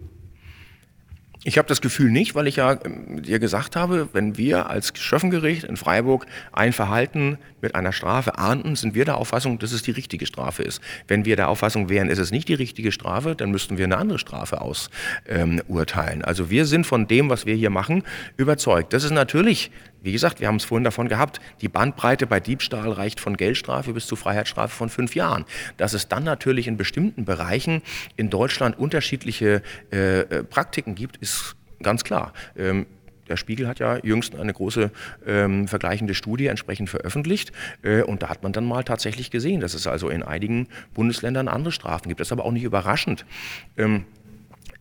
Ich habe das Gefühl nicht, weil ich ja ähm, dir gesagt habe, wenn wir als Schöffengericht in Freiburg ein Verhalten mit einer Strafe ahnden, sind wir der Auffassung, dass es die richtige Strafe ist. Wenn wir der Auffassung wären, ist es nicht die richtige Strafe, dann müssten wir eine andere Strafe ausurteilen. Ähm, also wir sind von dem, was wir hier machen, überzeugt. Das ist natürlich, wie gesagt, wir haben es vorhin davon gehabt, die Bandbreite bei Diebstahl reicht von Geldstrafe bis zu Freiheitsstrafe von fünf Jahren. Dass es dann natürlich in bestimmten Bereichen in Deutschland unterschiedliche äh, äh Praktiken gibt, ist Ganz klar. Ähm, der Spiegel hat ja jüngst eine große ähm, vergleichende Studie entsprechend veröffentlicht. Äh, und da hat man dann mal tatsächlich gesehen, dass es also in einigen Bundesländern andere Strafen gibt. Das ist aber auch nicht überraschend. Ähm,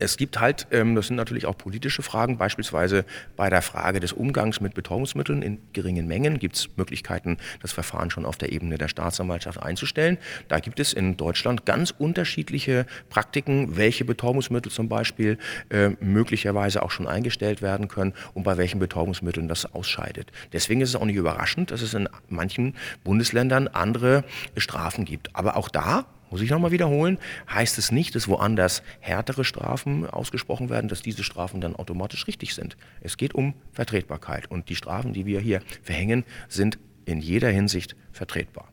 es gibt halt, ähm, das sind natürlich auch politische Fragen, beispielsweise bei der Frage des Umgangs mit Betäubungsmitteln in geringen Mengen gibt es Möglichkeiten, das Verfahren schon auf der Ebene der Staatsanwaltschaft einzustellen. Da gibt es in Deutschland ganz unterschiedliche Praktiken, welche Betäubungsmittel zum Beispiel äh, möglicherweise auch schon eingestellt werden können und bei welchen Betäubungsmitteln das ausscheidet. Deswegen ist es auch nicht überraschend, dass es in manchen Bundesländern andere Strafen gibt. Aber auch da muss ich nochmal wiederholen, heißt es nicht, dass woanders härtere Strafen ausgesprochen werden, dass diese Strafen dann automatisch richtig sind. Es geht um Vertretbarkeit und die Strafen, die wir hier verhängen, sind in jeder Hinsicht vertretbar.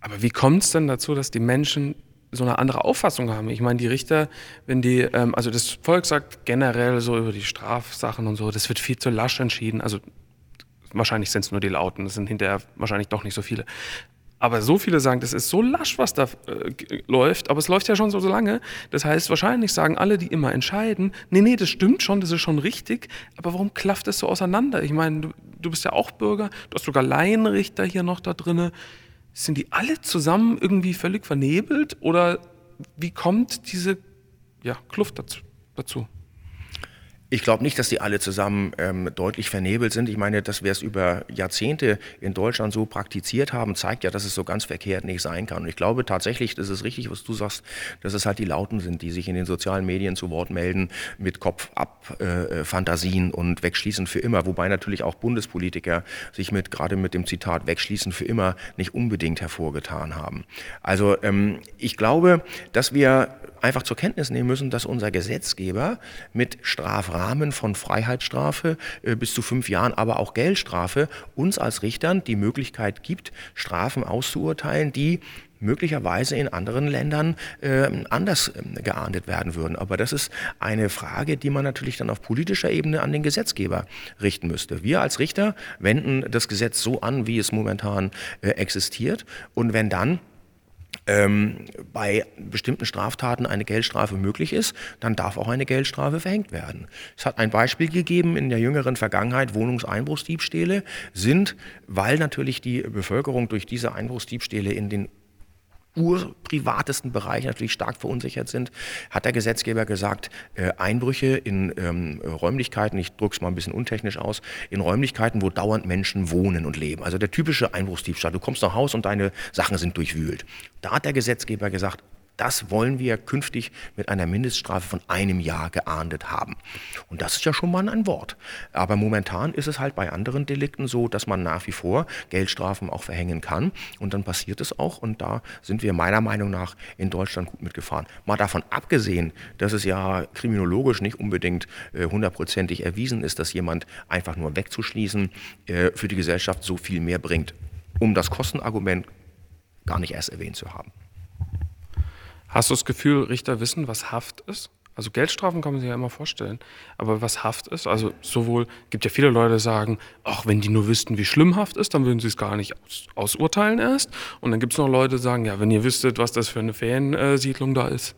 Aber wie kommt es denn dazu, dass die Menschen so eine andere Auffassung haben? Ich meine, die Richter, wenn die, ähm, also das Volk sagt generell so über die Strafsachen und so, das wird viel zu lasch entschieden. Also wahrscheinlich sind es nur die Lauten, das sind hinterher wahrscheinlich doch nicht so viele. Aber so viele sagen, das ist so lasch, was da äh, läuft, aber es läuft ja schon so, so lange. Das heißt, wahrscheinlich sagen alle, die immer entscheiden, nee, nee, das stimmt schon, das ist schon richtig, aber warum klafft das so auseinander? Ich meine, du, du bist ja auch Bürger, du hast sogar Laienrichter hier noch da drinne. Sind die alle zusammen irgendwie völlig vernebelt oder wie kommt diese ja, Kluft dazu? dazu? Ich glaube nicht, dass die alle zusammen ähm, deutlich vernebelt sind. Ich meine, dass wir es über Jahrzehnte in Deutschland so praktiziert haben, zeigt ja, dass es so ganz verkehrt nicht sein kann. Und ich glaube tatsächlich, das ist richtig, was du sagst, dass es halt die Lauten sind, die sich in den sozialen Medien zu Wort melden mit Kopf ab äh, Fantasien und wegschließen für immer. Wobei natürlich auch Bundespolitiker sich mit gerade mit dem Zitat wegschließen für immer nicht unbedingt hervorgetan haben. Also ähm, ich glaube, dass wir einfach zur Kenntnis nehmen müssen, dass unser Gesetzgeber mit Strafrahmen von Freiheitsstrafe äh, bis zu fünf Jahren, aber auch Geldstrafe uns als Richtern die Möglichkeit gibt, Strafen auszuurteilen, die möglicherweise in anderen Ländern äh, anders äh, geahndet werden würden. Aber das ist eine Frage, die man natürlich dann auf politischer Ebene an den Gesetzgeber richten müsste. Wir als Richter wenden das Gesetz so an, wie es momentan äh, existiert. Und wenn dann ähm, bei bestimmten Straftaten eine Geldstrafe möglich ist, dann darf auch eine Geldstrafe verhängt werden. Es hat ein Beispiel gegeben in der jüngeren Vergangenheit, Wohnungseinbruchsdiebstähle sind, weil natürlich die Bevölkerung durch diese Einbruchsdiebstähle in den urprivatesten Bereich natürlich stark verunsichert sind, hat der Gesetzgeber gesagt, äh, Einbrüche in ähm, Räumlichkeiten, ich drücke es mal ein bisschen untechnisch aus, in Räumlichkeiten, wo dauernd Menschen wohnen und leben. Also der typische Einbruchsdiebstahl. Du kommst nach Haus und deine Sachen sind durchwühlt. Da hat der Gesetzgeber gesagt, das wollen wir künftig mit einer Mindeststrafe von einem Jahr geahndet haben. Und das ist ja schon mal ein Wort. Aber momentan ist es halt bei anderen Delikten so, dass man nach wie vor Geldstrafen auch verhängen kann. Und dann passiert es auch. Und da sind wir meiner Meinung nach in Deutschland gut mitgefahren. Mal davon abgesehen, dass es ja kriminologisch nicht unbedingt äh, hundertprozentig erwiesen ist, dass jemand einfach nur wegzuschließen äh, für die Gesellschaft so viel mehr bringt, um das Kostenargument gar nicht erst erwähnt zu haben. Hast du das Gefühl, Richter wissen, was Haft ist? Also Geldstrafen kann man sich ja immer vorstellen. Aber was Haft ist, also sowohl, gibt ja viele Leute, sagen, ach, wenn die nur wüssten, wie schlimm Haft ist, dann würden sie es gar nicht aus, ausurteilen erst. Und dann gibt es noch Leute, die sagen, ja, wenn ihr wüsstet, was das für eine Feriensiedlung da ist.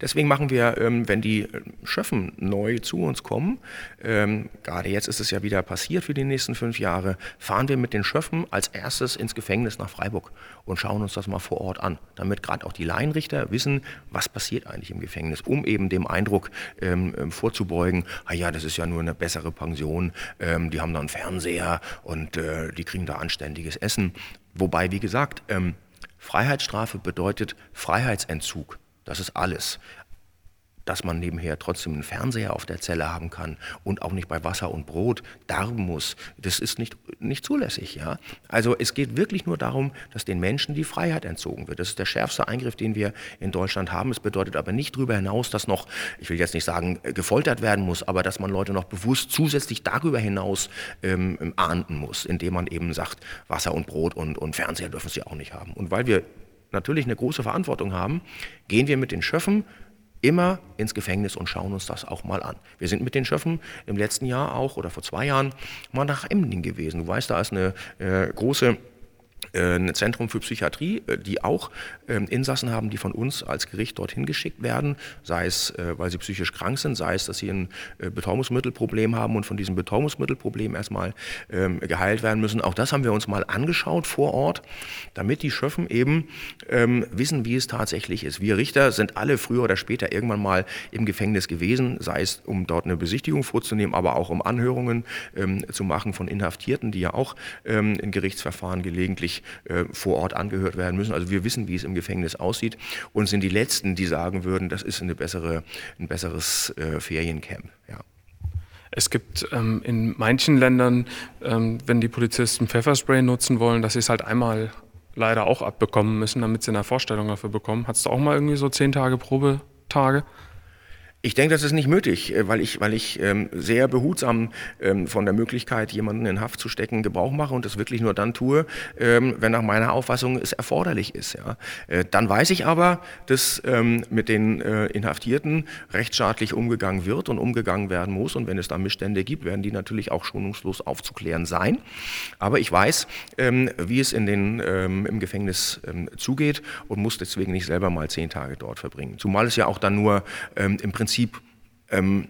Deswegen machen wir, ähm, wenn die äh, Schöffen neu zu uns kommen, ähm, gerade jetzt ist es ja wieder passiert für die nächsten fünf Jahre, fahren wir mit den Schöffen als erstes ins Gefängnis nach Freiburg und schauen uns das mal vor Ort an, damit gerade auch die Laienrichter wissen, was passiert eigentlich im Gefängnis, um eben dem Eindruck ähm, vorzubeugen, ah ja, das ist ja nur eine bessere Pension, die haben da einen Fernseher und äh, die kriegen da anständiges Essen. Wobei, wie gesagt, Freiheitsstrafe bedeutet Freiheitsentzug. Das ist alles dass man nebenher trotzdem einen Fernseher auf der Zelle haben kann und auch nicht bei Wasser und Brot darben muss, das ist nicht, nicht zulässig. Ja? Also es geht wirklich nur darum, dass den Menschen die Freiheit entzogen wird. Das ist der schärfste Eingriff, den wir in Deutschland haben. Es bedeutet aber nicht darüber hinaus, dass noch, ich will jetzt nicht sagen, gefoltert werden muss, aber dass man Leute noch bewusst zusätzlich darüber hinaus ähm, ahnden muss, indem man eben sagt, Wasser und Brot und, und Fernseher dürfen sie auch nicht haben. Und weil wir natürlich eine große Verantwortung haben, gehen wir mit den Schöffen immer ins Gefängnis und schauen uns das auch mal an. Wir sind mit den Schöffen im letzten Jahr auch oder vor zwei Jahren mal nach Emden gewesen. Du weißt, da ist eine äh, große ein Zentrum für Psychiatrie, äh, die auch ähm, Insassen haben, die von uns als Gericht dorthin geschickt werden, sei es, äh, weil sie psychisch krank sind, sei es, dass sie ein Betäubungsmittelproblem haben und von diesem Betäubungsmittelproblem erstmal ähm, geheilt werden müssen. Auch das haben wir uns mal angeschaut vor Ort, damit die Schöffen eben ähm, wissen, wie es tatsächlich ist. Wir Richter sind alle früher oder später irgendwann mal im Gefängnis gewesen, sei es, um dort eine Besichtigung vorzunehmen, aber auch um Anhörungen zu machen von Inhaftierten, die ja auch in Gerichtsverfahren gelegentlich äh, vor Ort angehört werden müssen. Also wir wissen, wie es im Gefängnis aussieht und sind die Letzten, die sagen würden, das ist eine bessere, ein besseres äh, Feriencamp. Ja. Es gibt ähm, in manchen Ländern, ähm, wenn die Polizisten Pfefferspray nutzen wollen, dass sie es halt einmal leider auch abbekommen müssen, damit sie eine Vorstellung dafür bekommen. Hattest du auch mal irgendwie so zehn Tage Probetage? Ich denke, das ist nicht nötig, äh, weil ich, weil ich ähm, sehr behutsam ähm, von der Möglichkeit, jemanden in Haft zu stecken, Gebrauch mache und das wirklich nur dann tue, ähm, wenn nach meiner Auffassung es erforderlich ist. Ja. Äh, dann weiß ich aber, dass ähm, mit den äh, Inhaftierten rechtsstaatlich umgegangen wird und umgegangen werden muss und wenn es da Missstände gibt, werden die natürlich auch schonungslos aufzuklären sein. Aber ich weiß, ähm, wie es in den, ähm, im Gefängnis zugeht und muss deswegen nicht selber mal zehn Tage dort verbringen. Zumal es ja auch dann nur im Prinzip Prinzip ähm,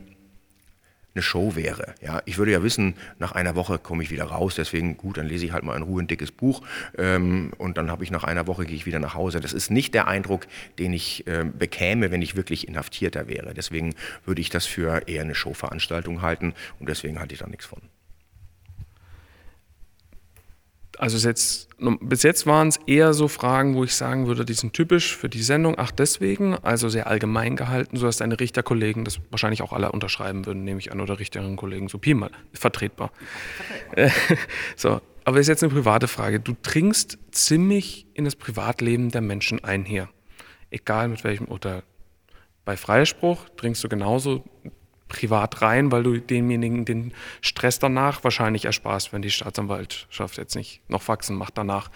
eine Show wäre. Ja, ich würde ja wissen, nach einer Woche komme ich wieder raus, deswegen gut, dann lese ich halt mal in Ruhe ein dickes Buch ähm, und dann habe ich nach einer Woche gehe ich wieder nach Hause. Das ist nicht der Eindruck, den ich äh, bekäme, wenn ich wirklich Inhaftierter wäre. Deswegen würde ich das für eher eine Showveranstaltung halten und deswegen halte ich da nichts von. Also jetzt, bis jetzt waren es eher so Fragen, wo ich sagen würde, die sind typisch für die Sendung. Ach, deswegen, also sehr allgemein gehalten, sodass deine Richterkollegen das wahrscheinlich auch alle unterschreiben würden, nehme ich an, oder Richterinnen-Kollegen, so Pi mal, vertretbar. so, aber ist jetzt eine private Frage. Du dringst ziemlich in das Privatleben der Menschen ein hier. Egal mit welchem Urteil. Bei Freispruch dringst du genauso privat rein, weil du demjenigen den Stress danach wahrscheinlich ersparst, wenn die Staatsanwaltschaft jetzt nicht noch Faxen macht danach.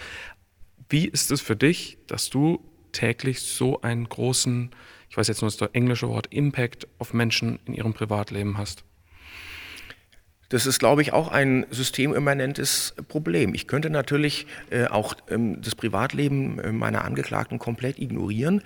Wie ist es für dich, dass du täglich so einen großen, ich weiß jetzt nur das englische Wort, Impact auf Menschen in ihrem Privatleben hast? Das ist, glaube ich, auch ein systemimmanentes Problem. Ich könnte natürlich äh, auch ähm, das Privatleben äh, meiner Angeklagten komplett ignorieren.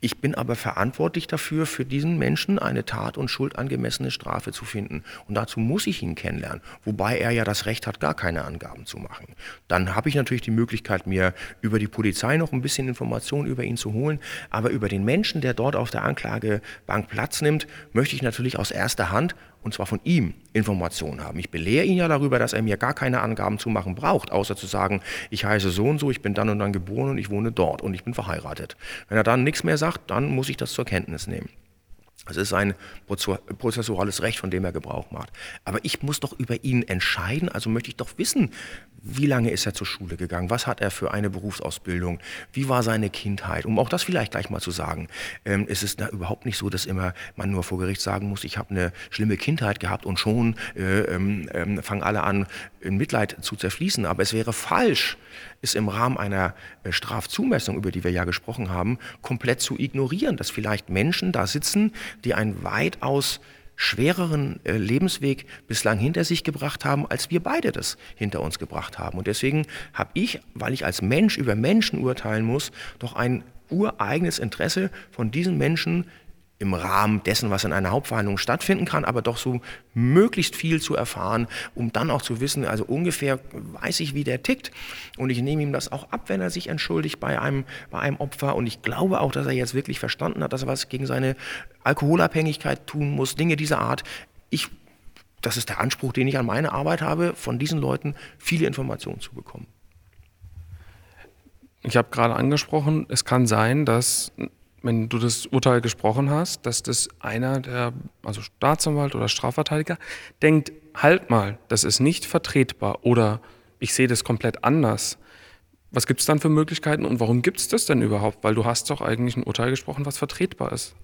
Ich bin aber verantwortlich dafür, für diesen Menschen eine tat- und schuldangemessene Strafe zu finden. Und dazu muss ich ihn kennenlernen, wobei er ja das Recht hat, gar keine Angaben zu machen. Dann habe ich natürlich die Möglichkeit, mir über die Polizei noch ein bisschen Informationen über ihn zu holen. Aber über den Menschen, der dort auf der Anklagebank Platz nimmt, möchte ich natürlich aus erster Hand und zwar von ihm Informationen haben. Ich belehre ihn ja darüber, dass er mir gar keine Angaben zu machen braucht, außer zu sagen, ich heiße so und so, ich bin dann und dann geboren und ich wohne dort und ich bin verheiratet. Wenn er dann nichts mehr sagt, dann muss ich das zur Kenntnis nehmen. Es ist ein prozessuales Recht, von dem er Gebrauch macht. Aber ich muss doch über ihn entscheiden, also möchte ich doch wissen, wie lange ist er zur Schule gegangen? Was hat er für eine Berufsausbildung? Wie war seine Kindheit? Um auch das vielleicht gleich mal zu sagen. Ähm, es ist da überhaupt nicht so, dass immer man nur vor Gericht sagen muss, ich habe eine schlimme Kindheit gehabt und schon äh, ähm, ähm, fangen alle an, in Mitleid zu zerfließen. Aber es wäre falsch, es im Rahmen einer äh, Strafzumessung, über die wir ja gesprochen haben, komplett zu ignorieren, dass vielleicht Menschen da sitzen, die ein weitaus schwereren äh, Lebensweg bislang hinter sich gebracht haben, als wir beide das hinter uns gebracht haben. Und deswegen habe ich, weil ich als Mensch über Menschen urteilen muss, doch ein ureigenes Interesse von diesen Menschen im Rahmen dessen, was in einer Hauptverhandlung stattfinden kann, aber doch so möglichst viel zu erfahren, um dann auch zu wissen, also ungefähr weiß ich, wie der tickt und ich nehme ihm das auch ab, wenn er sich entschuldigt bei einem, bei einem Opfer und ich glaube auch, dass er jetzt wirklich verstanden hat, dass er was gegen seine Alkoholabhängigkeit tun muss, Dinge dieser Art. Ich, das ist der Anspruch, den ich an meine Arbeit habe, von diesen Leuten viele Informationen zu bekommen. Ich habe gerade angesprochen, es kann sein, dass wenn du das Urteil gesprochen hast, dass das einer der, also Staatsanwalt oder Strafverteidiger, denkt, halt mal, das ist nicht vertretbar oder ich sehe das komplett anders. Was gibt es dann für Möglichkeiten und warum gibt es das denn überhaupt? Weil du hast doch eigentlich ein Urteil gesprochen, was vertretbar ist.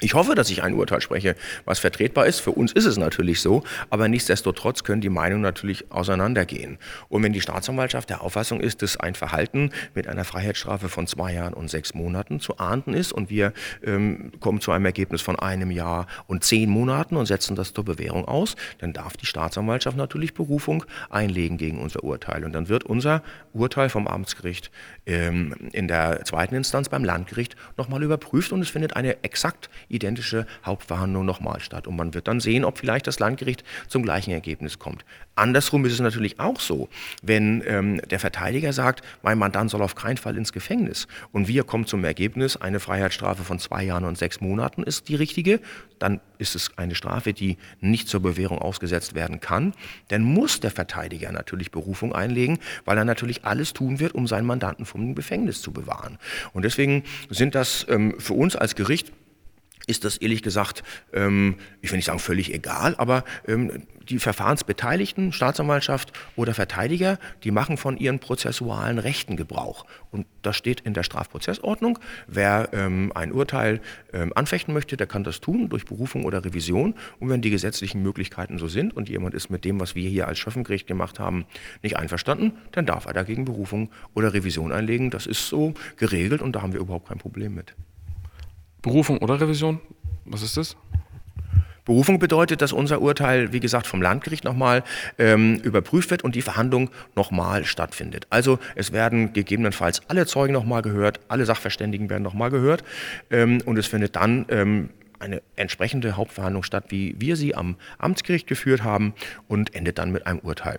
Ich hoffe, dass ich ein Urteil spreche, was vertretbar ist. Für uns ist es natürlich so, aber nichtsdestotrotz können die Meinungen natürlich auseinandergehen. Und wenn die Staatsanwaltschaft der Auffassung ist, dass ein Verhalten mit einer Freiheitsstrafe von zwei Jahren und sechs Monaten zu ahnden ist und wir ähm, kommen zu einem Ergebnis von einem Jahr und zehn Monaten und setzen das zur Bewährung aus, dann darf die Staatsanwaltschaft natürlich Berufung einlegen gegen unser Urteil. Und dann wird unser Urteil vom Amtsgericht ähm, in der zweiten Instanz beim Landgericht nochmal überprüft und es findet eine exakt identische Hauptverhandlung nochmal statt. Und man wird dann sehen, ob vielleicht das Landgericht zum gleichen Ergebnis kommt. Andersrum ist es natürlich auch so, wenn ähm, der Verteidiger sagt, mein Mandant soll auf keinen Fall ins Gefängnis und wir kommen zum Ergebnis, eine Freiheitsstrafe von zwei Jahren und sechs Monaten ist die richtige, dann ist es eine Strafe, die nicht zur Bewährung ausgesetzt werden kann. Dann muss der Verteidiger natürlich Berufung einlegen, weil er natürlich alles tun wird, um seinen Mandanten vom Gefängnis zu bewahren. Und deswegen sind das ähm, für uns als Gericht ist das ehrlich gesagt, ähm, ich will nicht sagen völlig egal, aber ähm, die Verfahrensbeteiligten, Staatsanwaltschaft oder Verteidiger, die machen von ihren prozessualen Rechten Gebrauch. Und das steht in der Strafprozessordnung. Wer ähm, ein Urteil ähm, anfechten möchte, der kann das tun durch Berufung oder Revision. Und wenn die gesetzlichen Möglichkeiten so sind und jemand ist mit dem, was wir hier als Schöffengericht gemacht haben, nicht einverstanden, dann darf er dagegen Berufung oder Revision einlegen. Das ist so geregelt und da haben wir überhaupt kein Problem mit. Berufung oder Revision? Was ist das? Berufung bedeutet, dass unser Urteil, wie gesagt, vom Landgericht nochmal ähm, überprüft wird und die Verhandlung nochmal stattfindet. Also es werden gegebenenfalls alle Zeugen nochmal gehört, alle Sachverständigen werden nochmal gehört ähm, und es findet dann ähm, eine entsprechende Hauptverhandlung statt, wie wir sie am Amtsgericht geführt haben und endet dann mit einem Urteil.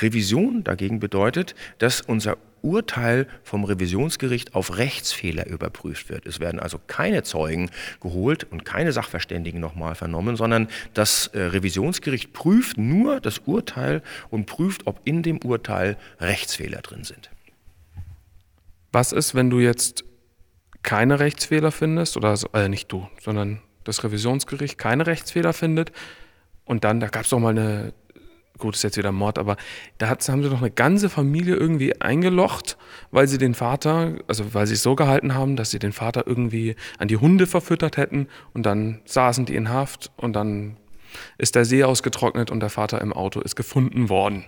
Revision dagegen bedeutet, dass unser Urteil vom Revisionsgericht auf Rechtsfehler überprüft wird. Es werden also keine Zeugen geholt und keine Sachverständigen nochmal vernommen, sondern das äh, Revisionsgericht prüft nur das Urteil und prüft, ob in dem Urteil Rechtsfehler drin sind. Was ist, wenn du jetzt keine Rechtsfehler findest, oder äh, nicht du, sondern das Revisionsgericht keine Rechtsfehler findet und dann, da gab es doch mal eine gut, ist jetzt wieder Mord, aber da hat, haben sie doch eine ganze Familie irgendwie eingelocht, weil sie den Vater, also weil sie es so gehalten haben, dass sie den Vater irgendwie an die Hunde verfüttert hätten und dann saßen die in Haft und dann ist der See ausgetrocknet und der Vater im Auto ist gefunden worden.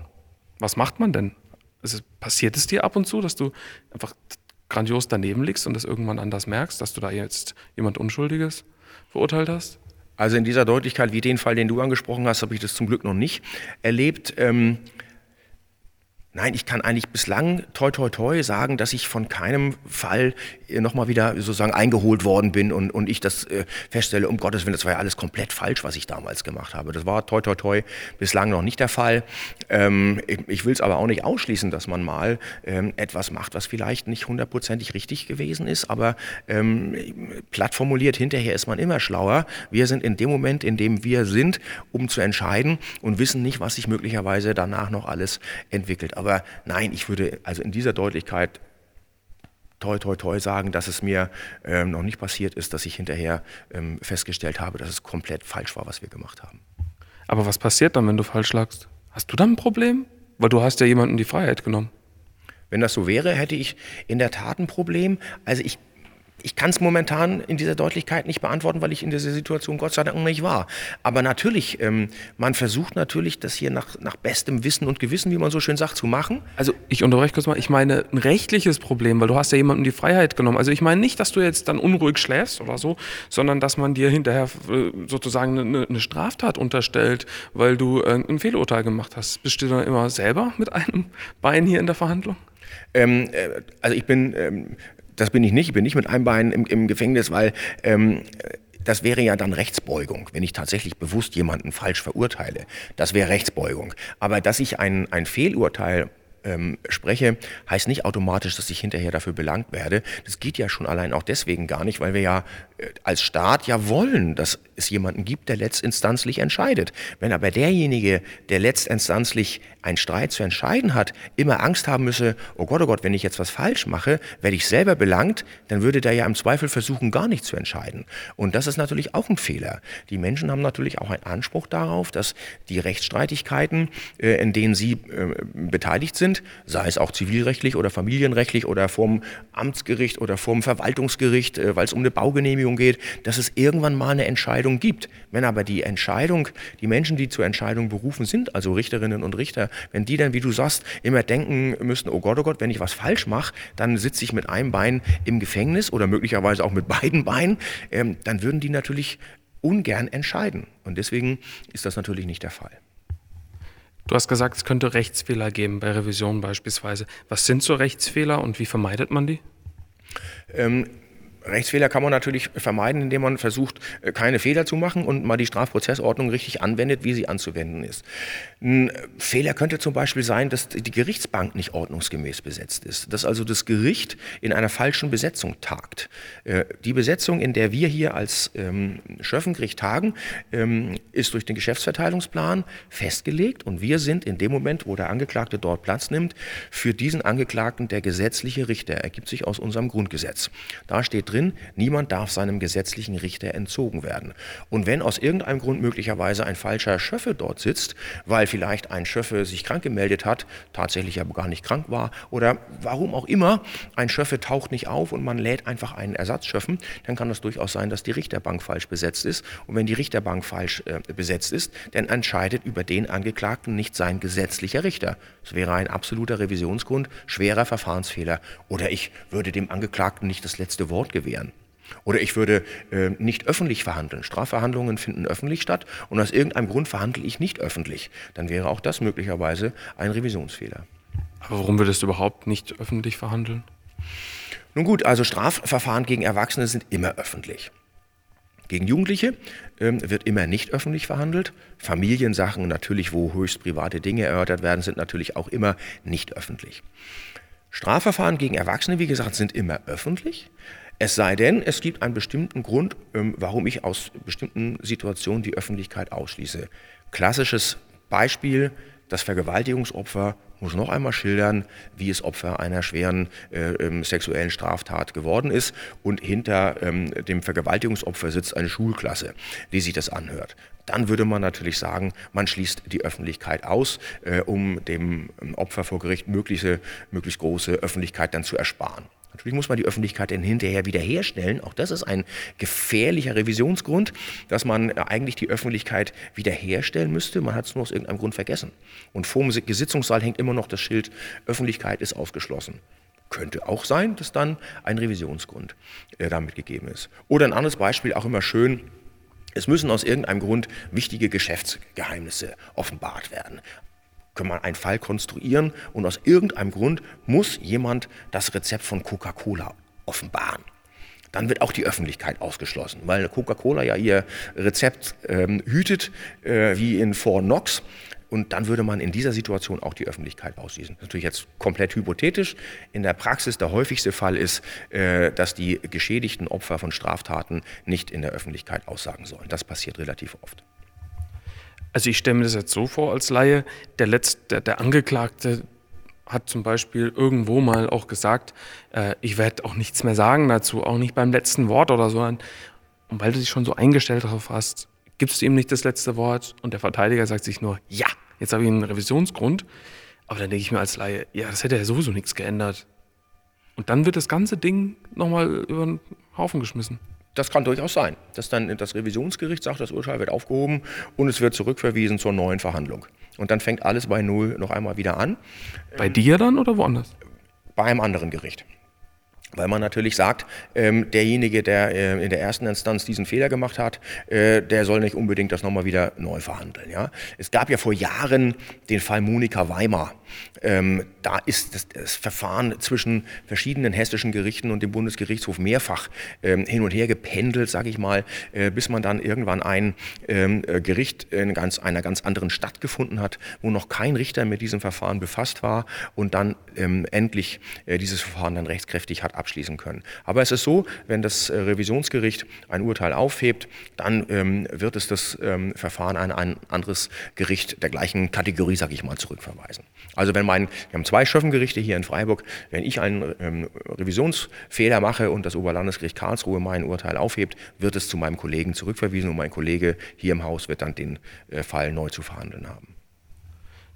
Was macht man denn? Also, passiert es dir ab und zu, dass du einfach grandios daneben liegst und das irgendwann anders merkst, dass du da jetzt jemand Unschuldiges verurteilt hast? Also in dieser Deutlichkeit, wie den Fall, den du angesprochen hast, habe ich das zum Glück noch nicht erlebt. Ähm, Nein, ich kann eigentlich bislang toi toi toi sagen, dass ich von keinem Fall nochmal wieder sozusagen eingeholt worden bin und, und ich das äh, feststelle, um Gottes Willen, das war ja alles komplett falsch, was ich damals gemacht habe. Das war toi toi toi bislang noch nicht der Fall. Ähm, ich, ich will es aber auch nicht ausschließen, dass man mal ähm, etwas macht, was vielleicht nicht hundertprozentig richtig gewesen ist, aber ähm, platt formuliert, hinterher ist man immer schlauer. Wir sind in dem Moment, in dem wir sind, um zu entscheiden und wissen nicht, was sich möglicherweise danach noch alles entwickelt. Aber nein, ich würde also in dieser Deutlichkeit toi, toi, toi sagen, dass es mir ähm, noch nicht passiert ist, dass ich hinterher ähm, festgestellt habe, dass es komplett falsch war, was wir gemacht haben. Aber was passiert dann, wenn du falsch lagst? Hast du dann ein Problem? Weil du hast ja jemanden die Freiheit genommen. Wenn das so wäre, hätte ich in der Tat ein Problem. Also ich ich kann es momentan in dieser Deutlichkeit nicht beantworten, weil ich in dieser Situation Gott sei Dank nicht war. Aber natürlich, ähm, man versucht natürlich, das hier nach, nach bestem Wissen und Gewissen, wie man so schön sagt, zu machen. Also ich unterbreche kurz mal, ich meine ein rechtliches Problem, weil du hast ja jemandem die Freiheit genommen. Also ich meine nicht, dass du jetzt dann unruhig schläfst oder so, sondern dass man dir hinterher äh, sozusagen eine, eine Straftat unterstellt, weil du äh, ein Fehlurteil gemacht hast. Bist du dann immer selber mit einem Bein hier in der Verhandlung? Ähm, äh, also ich bin ähm, das bin ich nicht. Ich bin nicht mit einem Bein im, im Gefängnis, weil ähm, das wäre ja dann Rechtsbeugung, wenn ich tatsächlich bewusst jemanden falsch verurteile. Das wäre Rechtsbeugung. Aber dass ich ein, ein Fehlurteil ähm, spreche, heißt nicht automatisch, dass ich hinterher dafür belangt werde. Das geht ja schon allein auch deswegen gar nicht, weil wir ja äh, als Staat ja wollen, dass es jemanden gibt, der letztinstanzlich entscheidet. Wenn aber derjenige, der letztinstanzlich einen Streit zu entscheiden hat, immer Angst haben müsse, oh Gott, oh Gott, wenn ich jetzt was falsch mache, werde ich selber belangt, dann würde der ja im Zweifel versuchen, gar nicht zu entscheiden. Und das ist natürlich auch ein Fehler. Die Menschen haben natürlich auch einen Anspruch darauf, dass die Rechtsstreitigkeiten, äh, in denen sie äh, beteiligt sind, sei es auch zivilrechtlich oder familienrechtlich oder vom Amtsgericht oder vom Verwaltungsgericht, äh, weil es um eine Baugenehmigung geht, dass es irgendwann mal eine Entscheidung gibt. Wenn aber die Entscheidung, die Menschen, die zur Entscheidung berufen sind, also Richterinnen und Richter, wenn die dann, wie du sagst, immer denken müssen, oh Gott, oh Gott, wenn ich was falsch mache, dann sitze ich mit einem Bein im Gefängnis oder möglicherweise auch mit beiden Beinen, ähm, dann würden die natürlich ungern entscheiden. Und deswegen ist das natürlich nicht der Fall. Du hast gesagt, es könnte Rechtsfehler geben bei Revisionen beispielsweise. Was sind so Rechtsfehler und wie vermeidet man die? Ähm, Rechtsfehler kann man natürlich vermeiden, indem man versucht, äh, keine Fehler zu machen und mal die Strafprozessordnung richtig anwendet, wie sie anzuwenden ist. Ein Fehler könnte zum Beispiel sein, dass die Gerichtsbank nicht ordnungsgemäß besetzt ist, dass also das Gericht in einer falschen Besetzung tagt. Äh, die Besetzung, in der wir hier als ähm, Schöffengericht tagen, ähm, ist durch den Geschäftsverteilungsplan festgelegt und wir sind in dem Moment, wo der Angeklagte dort Platz nimmt, für diesen Angeklagten der gesetzliche Richter, ergibt sich aus unserem Grundgesetz. Da steht drin, niemand darf seinem gesetzlichen Richter entzogen werden. Und wenn aus irgendeinem Grund möglicherweise ein falscher Schöffe dort sitzt, weil vielleicht ein Schöffe sich krank gemeldet hat, tatsächlich aber gar nicht krank war, oder warum auch immer, ein Schöffe taucht nicht auf und man lädt einfach einen Ersatzschöffen, dann kann das durchaus sein, dass die Richterbank falsch besetzt ist. Und wenn die Richterbank falsch äh, besetzt ist, dann entscheidet über den Angeklagten nicht sein gesetzlicher Richter. Das wäre ein absoluter Revisionsgrund, schwerer Verfahrensfehler. Oder ich würde dem Angeklagten nicht das letzte Wort gewähren. Oder ich würde äh, nicht öffentlich verhandeln. Strafverhandlungen finden öffentlich statt und aus irgendeinem Grund verhandle ich nicht öffentlich. Dann wäre auch das möglicherweise ein Revisionsfehler. Aber warum würdest du überhaupt nicht öffentlich verhandeln? Nun gut, also Strafverfahren gegen Erwachsene sind immer öffentlich. Gegen Jugendliche ähm, wird immer nicht öffentlich verhandelt. Familiensachen natürlich, wo höchst private Dinge erörtert werden, sind natürlich auch immer nicht öffentlich. Strafverfahren gegen Erwachsene, wie gesagt, sind immer öffentlich. Es sei denn, es gibt einen bestimmten Grund, ähm, warum ich aus bestimmten Situationen die Öffentlichkeit ausschließe. Klassisches Beispiel, das Vergewaltigungsopfer muss noch einmal schildern, wie es Opfer einer schweren äh, ähm, sexuellen Straftat geworden ist. Und hinter ähm, dem Vergewaltigungsopfer sitzt eine Schulklasse, die sich das anhört. Dann würde man natürlich sagen, man schließt die Öffentlichkeit aus, äh, um dem ähm, Opfer vor Gericht mögliche, möglichst große Öffentlichkeit dann zu ersparen. Natürlich muss man die Öffentlichkeit dann hinterher wiederherstellen. Auch das ist ein gefährlicher Revisionsgrund, dass man eigentlich die Öffentlichkeit wiederherstellen müsste. Man hat es nur aus irgendeinem Grund vergessen. Und vor dem Gesitzungssaal hängt immer noch das Schild, Öffentlichkeit ist ausgeschlossen. Könnte auch sein, dass dann ein Revisionsgrund äh, damit gegeben ist. Oder ein anderes Beispiel, auch immer schön, es müssen aus irgendeinem Grund wichtige Geschäftsgeheimnisse offenbart werden kann man einen Fall konstruieren und aus irgendeinem Grund muss jemand das Rezept von Coca-Cola offenbaren. Dann wird auch die Öffentlichkeit ausgeschlossen, weil Coca-Cola ja ihr Rezept ähm, hütet, äh, wie in Fort Knox. Und dann würde man in dieser Situation auch die Öffentlichkeit ausschließen. Natürlich jetzt komplett hypothetisch. In der Praxis der häufigste Fall ist, äh, dass die geschädigten Opfer von Straftaten nicht in der Öffentlichkeit aussagen sollen. Das passiert relativ oft. Also ich stelle mir das jetzt so vor als Laie, der, Letzt, der, der Angeklagte hat zum Beispiel irgendwo mal auch gesagt, äh, ich werde auch nichts mehr sagen dazu, auch nicht beim letzten Wort oder so. Und weil du dich schon so eingestellt darauf hast, gibst du ihm nicht das letzte Wort und der Verteidiger sagt sich nur, ja, jetzt habe ich einen Revisionsgrund. Aber dann denke ich mir als Laie, ja, das hätte ja sowieso nichts geändert. Und dann wird das ganze Ding nochmal über den Haufen geschmissen. Das kann durchaus sein, dass dann das Revisionsgericht sagt, das Urteil wird aufgehoben und es wird zurückverwiesen zur neuen Verhandlung. Und dann fängt alles bei Null noch einmal wieder an. Bei dir dann oder woanders? Bei einem anderen Gericht. Weil man natürlich sagt, ähm, derjenige, der äh, in der ersten Instanz diesen Fehler gemacht hat, äh, der soll nicht unbedingt das nochmal wieder neu verhandeln. Ja? Es gab ja vor Jahren den Fall Monika Weimar. Ähm, da ist das, das, Verfahren zwischen verschiedenen hessischen Gerichten und dem Bundesgerichtshof mehrfach ähm, hin und her gependelt, sage ich mal, äh, bis man dann irgendwann ein ähm, äh, Gericht in ganz, einer ganz anderen Stadt gefunden hat, wo noch kein Richter mit diesem Verfahren befasst war und dann ähm, endlich äh, dieses Verfahren dann rechtskräftig hat abschließen können. Aber es ist so, wenn das äh, Revisionsgericht ein Urteil aufhebt, dann ähm, wird es das ähm, Verfahren an ein anderes Gericht der gleichen Kategorie, sage ich mal, zurückverweisen. Also wenn mein, wir haben zwei Schöffengerichte hier in Freiburg, wenn ich einen ähm, Revisionsfehler mache und das Oberlandesgericht Karlsruhe mein Urteil aufhebt, wird es zu meinem Kollegen zurückverwiesen und mein Kollege hier im Haus wird dann den äh, Fall neu zu verhandeln haben.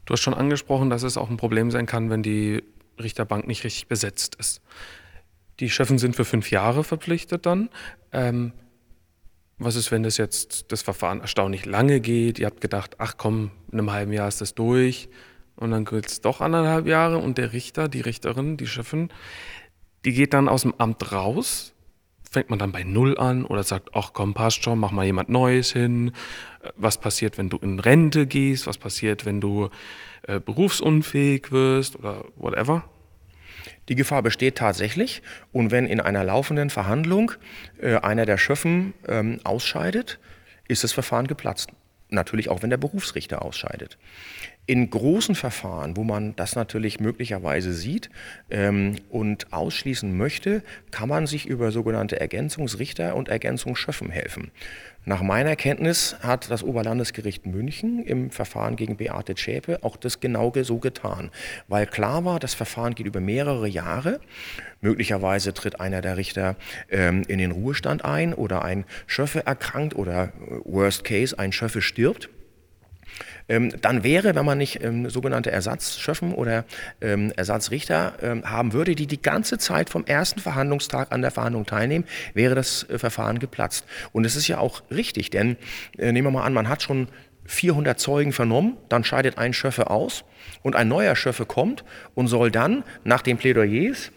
Du hast schon angesprochen, dass es auch ein Problem sein kann, wenn die Richterbank nicht richtig besetzt ist. Die Schöffen sind für fünf Jahre verpflichtet dann. Ähm, was ist, wenn das jetzt das Verfahren erstaunlich lange geht? Ihr habt gedacht, ach komm, in einem halben Jahr ist das durch. Und dann gilt es doch anderthalb Jahre und der Richter, die Richterin, die Chefin, die geht dann aus dem Amt raus. Fängt man dann bei Null an oder sagt, ach komm, passt schon, mach mal jemand Neues hin. Was passiert, wenn du in Rente gehst? Was passiert, wenn du äh, berufsunfähig wirst oder whatever? Die Gefahr besteht tatsächlich. Und wenn in einer laufenden Verhandlung äh, einer der Schöffen ähm, ausscheidet, ist das Verfahren geplatzt. Natürlich auch, wenn der Berufsrichter ausscheidet. In großen Verfahren, wo man das natürlich möglicherweise sieht ähm, und ausschließen möchte, kann man sich über sogenannte Ergänzungsrichter und Ergänzungsschöffen helfen. Nach meiner Kenntnis hat das Oberlandesgericht München im Verfahren gegen Beate Zschäpe auch das genau so getan, weil klar war, das Verfahren geht über mehrere Jahre. Möglicherweise tritt einer der Richter ähm, in den Ruhestand ein oder ein Schöffe erkrankt oder äh, worst case ein Schöffe stirbt. Ähm, dann wäre, wenn man nicht ähm, sogenannte Ersatzschöffen oder ähm, Ersatzrichter haben würde, die die ganze Zeit vom ersten Verhandlungstag an der Verhandlung teilnehmen, wäre das äh, Verfahren geplatzt. Und es ist ja auch richtig, denn äh, nehmen wir mal an, man hat schon 400 Zeugen vernommen, dann scheidet ein Schöffe aus und ein neuer Schöffe kommt und soll dann nach den Plädoyers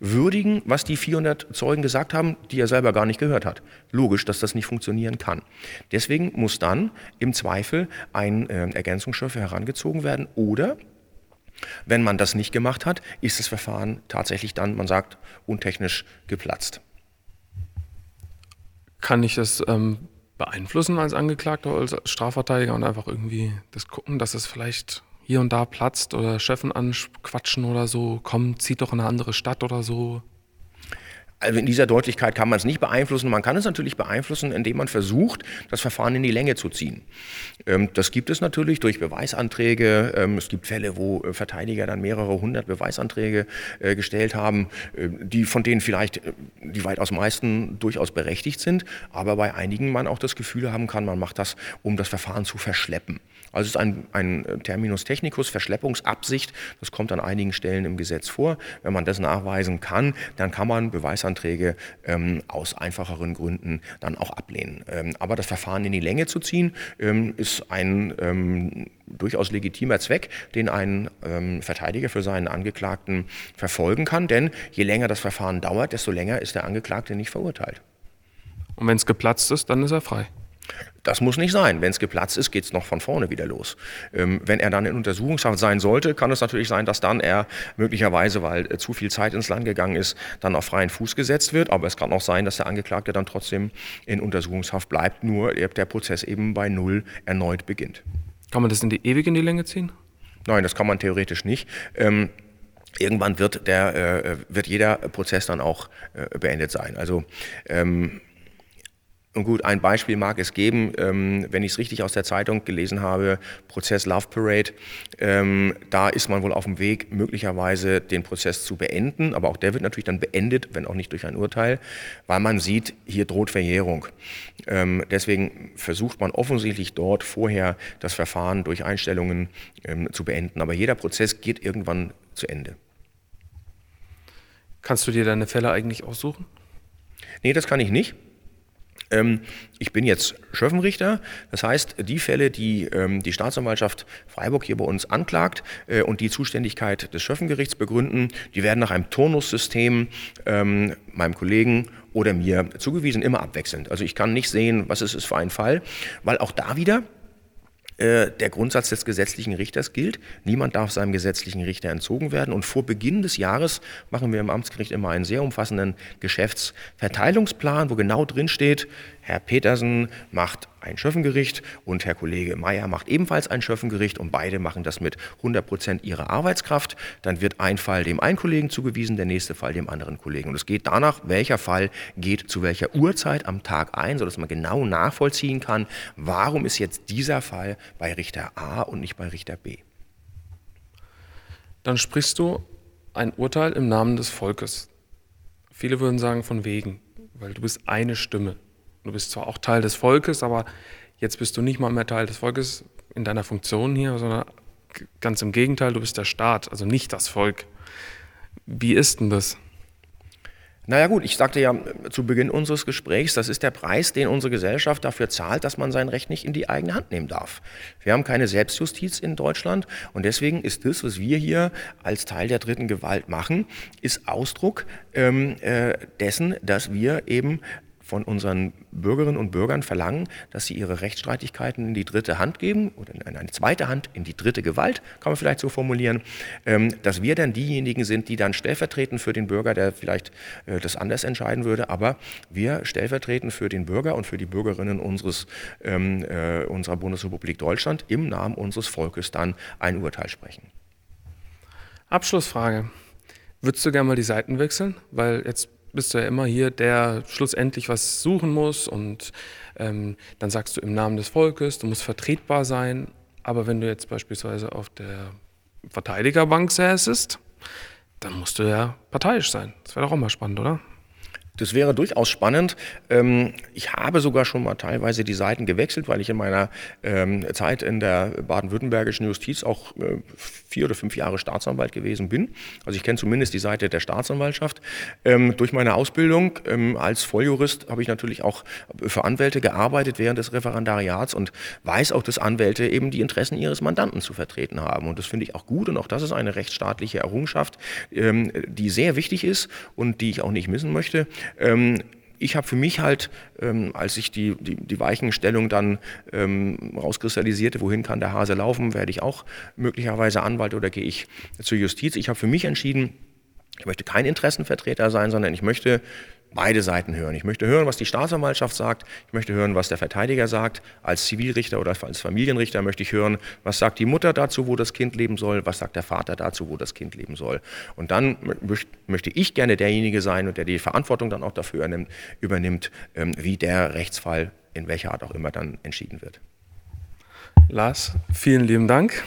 würdigen, was die 400 Zeugen gesagt haben, die er selber gar nicht gehört hat. Logisch, dass das nicht funktionieren kann. Deswegen muss dann im Zweifel ein äh, Ergänzungsstoff herangezogen werden oder wenn man das nicht gemacht hat, ist das Verfahren tatsächlich dann, man sagt, untechnisch geplatzt. Kann ich das ähm, beeinflussen als Angeklagter, als Strafverteidiger und einfach irgendwie das gucken, dass es vielleicht hier und da platzt oder Chefen anquatschen oder so, komm, zieht doch in eine andere Stadt oder so? Also in dieser Deutlichkeit kann man es nicht beeinflussen. Man kann es natürlich beeinflussen, indem man versucht, das Verfahren in die Länge zu ziehen. Ähm, das gibt es natürlich durch Beweisanträge. Ähm, es gibt Fälle, wo äh, Verteidiger dann mehrere hundert Beweisanträge äh, gestellt haben, äh, die von denen vielleicht die weitaus meisten durchaus berechtigt sind, aber bei einigen man auch das Gefühl haben kann, man macht das, um das Verfahren zu verschleppen. Also es ist ein, ein Terminus technicus, Verschleppungsabsicht. Das kommt an einigen Stellen im Gesetz vor. Wenn man das nachweisen kann, dann kann man Beweisanträge ähm, aus einfacheren Gründen dann auch ablehnen. Ähm, aber das Verfahren in die Länge zu ziehen, ähm, ist ein ähm, durchaus legitimer Zweck, den ein ähm, Verteidiger für seinen Angeklagten verfolgen kann. Denn je länger das Verfahren dauert, desto länger ist der Angeklagte nicht verurteilt. Und wenn es geplatzt ist, dann ist er frei. Das muss nicht sein. Wenn es geplatzt ist, geht es noch von vorne wieder los. Ähm, wenn er dann in Untersuchungshaft sein sollte, kann es natürlich sein, dass dann er möglicherweise, weil äh, zu viel Zeit ins Land gegangen ist, dann auf freien Fuß gesetzt wird. Aber es kann auch sein, dass der Angeklagte dann trotzdem in Untersuchungshaft bleibt, nur der Prozess eben bei Null erneut beginnt. Kann man das in die ewig in die Länge ziehen? Nein, das kann man theoretisch nicht. Ähm, irgendwann wird, der, äh, wird jeder Prozess dann auch äh, beendet sein. Also ähm, und gut, ein Beispiel mag es geben, ähm, wenn ich es richtig aus der Zeitung gelesen habe, Prozess Love Parade, ähm, da ist man wohl auf dem Weg, möglicherweise den Prozess zu beenden, aber auch der wird natürlich dann beendet, wenn auch nicht durch ein Urteil, weil man sieht, hier droht Verjährung. Ähm, deswegen versucht man offensichtlich dort vorher das Verfahren durch Einstellungen ähm, zu beenden, aber jeder Prozess geht irgendwann zu Ende. Kannst du dir deine Fälle eigentlich aussuchen? Nee, das kann ich nicht. Ähm, ich bin jetzt Schöffenrichter, das heißt, die Fälle, die ähm, die Staatsanwaltschaft Freiburg hier bei uns anklagt äh, und die Zuständigkeit des Schöffengerichts begründen, die werden nach einem Turnussystem ähm, meinem Kollegen oder mir zugewiesen, immer abwechselnd. Also ich kann nicht sehen, was es ist für ein Fall, weil auch da wieder äh, der Grundsatz des gesetzlichen Richters gilt. Niemand darf seinem gesetzlichen Richter entzogen werden. Und vor Beginn des Jahres machen wir im Amtsgericht immer einen sehr umfassenden Geschäftsverteilungsplan, wo genau drin steht, Herr Petersen macht ein Schöffengericht und Herr Kollege Meyer macht ebenfalls ein Schöffengericht und beide machen das mit 100 Prozent ihrer Arbeitskraft. Dann wird ein Fall dem einen Kollegen zugewiesen, der nächste Fall dem anderen Kollegen. Und es geht danach, welcher Fall geht zu welcher Uhrzeit am Tag ein, sodass man genau nachvollziehen kann, warum ist jetzt dieser Fall bei Richter A und nicht bei Richter B. Dann sprichst du ein Urteil im Namen des Volkes. Viele würden sagen von wegen, weil du bist eine Stimme. Du bist zwar auch Teil des Volkes, aber jetzt bist du nicht mal mehr Teil des Volkes in deiner Funktion hier, sondern ganz im Gegenteil, du bist der Staat, also nicht das Volk. Wie ist denn das? Naja gut, ich sagte ja zu Beginn unseres Gesprächs, das ist der Preis, den unsere Gesellschaft dafür zahlt, dass man sein Recht nicht in die eigene Hand nehmen darf. Wir haben keine Selbstjustiz in Deutschland und deswegen ist das, was wir hier als Teil der dritten Gewalt machen, ist Ausdruck ähm, äh, dessen, dass wir eben von unseren Bürgerinnen und Bürgern verlangen, dass sie ihre Rechtsstreitigkeiten in die dritte Hand geben oder in eine zweite Hand in die dritte Gewalt, kann man vielleicht so formulieren, ähm, dass wir dann diejenigen sind, die dann stellvertretend für den Bürger, der vielleicht äh, das anders entscheiden würde, aber wir stellvertretend für den Bürger und für die Bürgerinnen unseres, ähm, äh, unserer Bundesrepublik Deutschland im Namen unseres Volkes dann ein Urteil sprechen. Abschlussfrage. Würdest du gerne mal die Seiten wechseln? Weil jetzt bist du ja immer hier, der schlussendlich was suchen muss und ähm, dann sagst du im Namen des Volkes, du musst vertretbar sein. Aber wenn du jetzt beispielsweise auf der Verteidigerbank säßest, dann musst du ja parteiisch sein. Das wäre doch auch mal spannend, oder? Das wäre durchaus spannend. Ähm, ich habe sogar schon mal teilweise die Seiten gewechselt, weil ich in meiner ähm, Zeit in der baden-württembergischen Justiz auch äh, vier oder fünf Jahre Staatsanwalt gewesen bin. Also ich kenne zumindest die Seite der Staatsanwaltschaft. Ähm, durch meine Ausbildung als Volljurist habe ich natürlich auch für Anwälte gearbeitet während des Referendariats und weiß auch, dass Anwälte eben die Interessen ihres Mandanten zu vertreten haben. Und das finde ich auch gut und auch das ist eine rechtsstaatliche Errungenschaft, die sehr wichtig ist und die ich auch nicht missen möchte. Ähm, ich habe für mich halt, ähm, als ich die, die, die Weichenstellung dann ähm, rauskristallisierte, wohin kann der Hase laufen, werde ich auch möglicherweise Anwalt oder gehe ich zur Justiz. Ich habe für mich entschieden, ich möchte kein Interessenvertreter sein, sondern ich möchte beide Seiten hören. Ich möchte hören, was die Staatsanwaltschaft sagt. Ich möchte hören, was der Verteidiger sagt. Als Zivilrichter oder als Familienrichter möchte ich hören, was sagt die Mutter dazu, wo das Kind leben soll, was sagt der Vater dazu, wo das Kind leben soll. Und dann möchte ich gerne derjenige sein und der die Verantwortung dann auch dafür übernimmt, ähm, wie der Rechtsfall in welcher Art auch immer dann entschieden wird. Lars, vielen lieben Dank.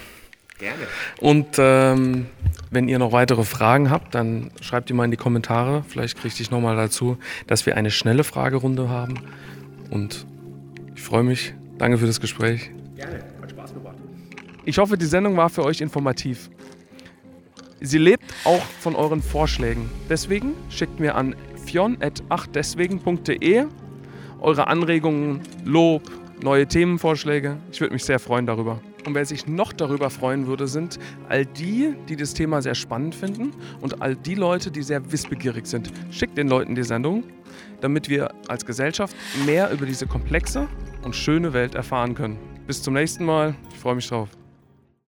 Gerne. Und ähm, wenn ihr noch weitere Fragen habt, dann schreibt die mal in die Kommentare. Vielleicht kriege ich nochmal dazu, dass wir eine schnelle Fragerunde haben. Und ich freue mich. Danke für das Gespräch. Gerne, hat Spaß gemacht. Ich hoffe, die Sendung war für euch informativ. Sie lebt auch von euren Vorschlägen. Deswegen schickt mir an fion.achtdeswegen.de eure Anregungen, Lob, neue Themenvorschläge. Ich würde mich sehr freuen darüber. Und wer sich noch darüber freuen würde, sind all die, die das Thema sehr spannend finden und all die Leute, die sehr wissbegierig sind. Schickt den Leuten die Sendung, damit wir als Gesellschaft mehr über diese komplexe und schöne Welt erfahren können. Bis zum nächsten Mal. Ich freue mich drauf.